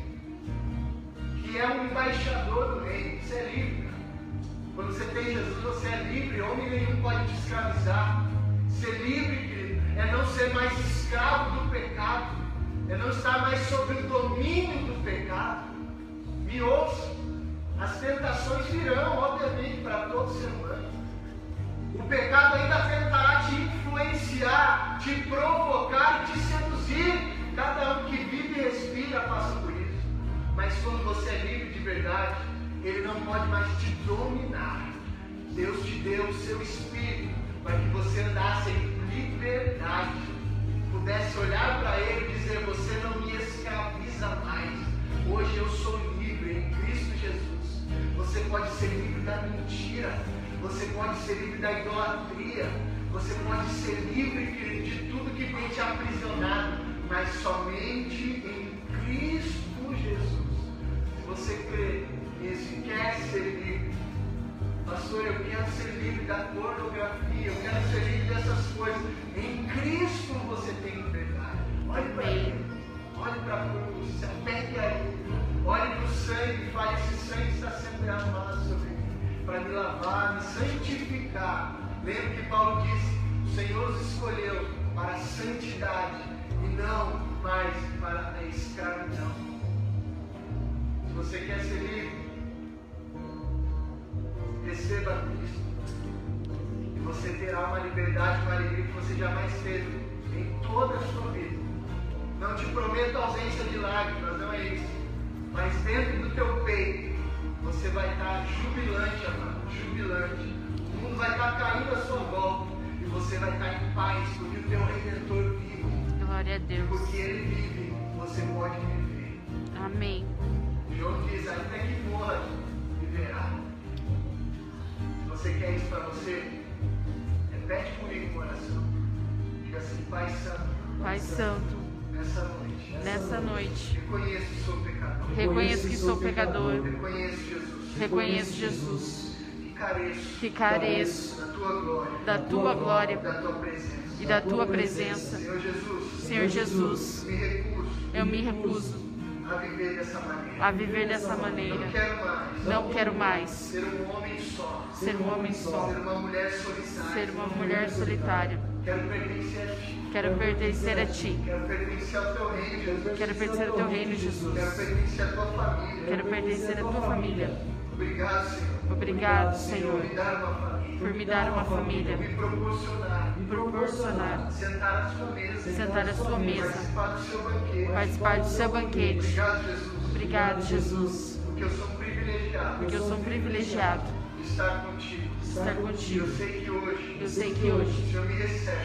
que é um embaixador do reino. Você é livre. Quando você tem Jesus, você é livre, homem nenhum pode te escravizar. Ser livre, querido, é não ser mais escravo do pecado, é não estar mais sob o domínio do pecado. Me ouça, as tentações virão, obviamente, para todo ser humano. O pecado ainda tentará te influenciar, te provocar e te seduzir. Cada um que vive e respira passa por isso. Mas quando você é livre de verdade, ele não pode mais te dominar. Deus te deu o seu espírito para que você andasse em liberdade, pudesse olhar para Ele e dizer: Você não me escraviza mais. Hoje eu sou livre. Você pode ser livre da mentira, você pode ser livre da idolatria, você pode ser livre, querido, de tudo que tem te aprisionado, mas somente em Cristo Jesus. Se você crê nisso, quer ser livre. Pastor, eu quero ser livre da pornografia, eu quero ser livre dessas coisas. Em Cristo você tem liberdade. Olhe para Ele, olhe para a cruz, se apegue a Ele. Olhe para o sangue fale: esse sangue está sendo derramado sobre mim para me lavar, me santificar. Lembra que Paulo disse: o Senhor os escolheu para a santidade e não mais para a escravidão. Se você quer ser livre, receba Cristo. E você terá uma liberdade, uma alegria que você jamais teve em toda a sua vida. Não te prometo ausência de lágrimas, não é isso. Mas dentro do teu peito, você vai estar jubilante, amado, jubilante. O mundo vai estar caindo à sua volta. E você vai estar em paz, porque o teu Redentor vive. Glória a Deus. Porque Ele vive, você pode viver. Amém. João diz, ainda que morra, viverá. Se você quer isso para você, repete comigo uma oração. Diga assim, Pai Santo, Pai Santo, nessa noite, nessa noite, reconheço que sou pecador. reconheço que sou pecador, Reconheço, Jesus, reconheço, Jesus, que careço que careço da tua glória, da tua glória da tua presença. e da tua presença. Senhor Jesus, Senhor Jesus, me recuso eu me recuso a viver dessa maneira. a viver dessa Não quero mais Não quero mais ser um homem só, ser um homem só, ser uma mulher solitária. ser uma mulher solitária. Quero pertencer a ti. Quero pertencer a Ti. Quero pertencer ao teu reino, Jesus. Quero pertencer ao Teu reino, Quero Jesus. pertencer à tua família. Quero pertencer à Tua família. Obrigado, Senhor. Obrigado, Por Senhor, me dar uma família. por me dar uma família, Me proporcionar. proporcionar Sentar à sua mesa. sentar à Sua mesa, Participar do seu banquete. participar do Seu banquete. Obrigado, Jesus. Obrigado, Jesus, Porque eu sou um privilegiado. porque eu sou um privilegiado estar contigo. Eu contigo. sei que hoje Eu sei que hoje o Senhor me recebe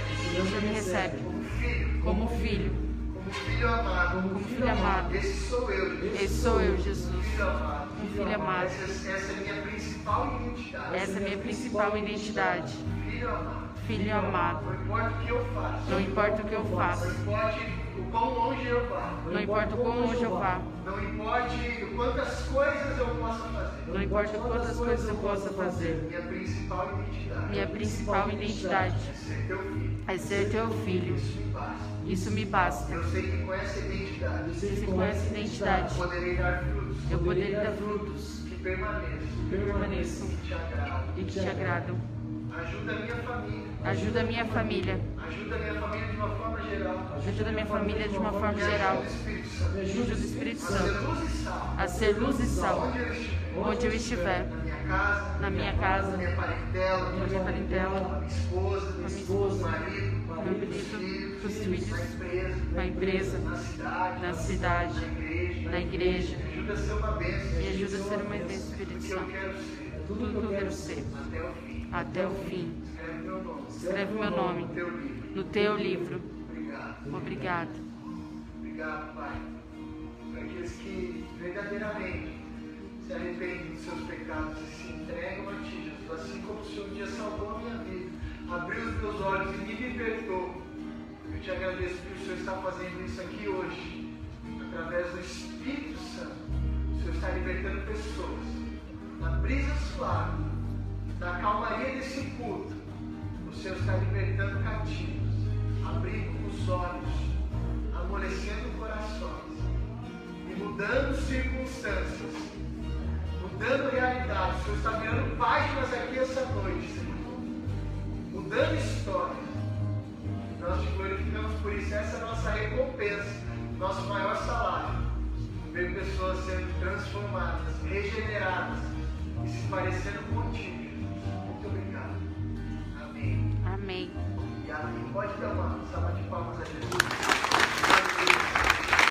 me recebe como filho, como filho, como filho amado. como filho amado. Esse sou eu, Jesus. Esse sou eu, Jesus. Filho amado. Um filho amado. Essa, essa é a minha principal identidade. Essa é a minha principal identidade. Filho amado. Filho amado. Não importa o que eu faço. Não importa o que eu Não faço. importa o quão longe eu vá. Não importa o quão longe eu vá. Não importa quantas coisas eu possa fazer. Não importa quantas coisas eu possa fazer. Minha principal identidade Minha principal identidade é ser teu filho. é. Isso me basta. Eu sei que com essa identidade com essa identidade eu poderei dar frutos eu poderei dar frutos que permaneçam e que te agradam. Ajuda a minha família. Ajuda a minha família. Ajuda a minha família de uma forma geral. Ajuda a minha família de uma forma geral. ajuda. Me o Espírito A ser Santo luz e sal. a ser luz e sal Onde eu estiver. Na minha casa. Na minha casa, Na minha parentela. na minha parentela, Com a minha esposa. Com esposa, o marido. Com marido, com os filhos, Na empresa. na empresa, Na cidade. na igreja. Me ajuda a ser uma bênção. Me ajuda a ser uma bênção, Espírito Santo. Tudo que eu quero ser Até o fim. Escreve meu nome. Meu No teu livro. Obrigado. Obrigado, Pai. Para aqueles que verdadeiramente se arrependem dos seus pecados e se entregam a Ti, Jesus. Assim como o Senhor dia salvou a minha vida, abriu os meus olhos e me libertou. Eu te agradeço que o Senhor está fazendo isso aqui hoje, através do Espírito Santo. O Senhor está libertando pessoas na brisa suave, na calmaria desse culto. O Senhor está libertando cativos, abrindo os olhos, amolecendo corações e mudando circunstâncias, mudando realidades. O Senhor está virando páginas aqui essa noite, Senhor, mudando histórias. Nós te glorificamos por isso. Essa é a nossa recompensa, nosso maior salário. Ver pessoas sendo transformadas, regeneradas e se parecendo contigo. Jesus. Muito obrigado. Amém. Amém. E amém. Pode dar uma salva de palmas.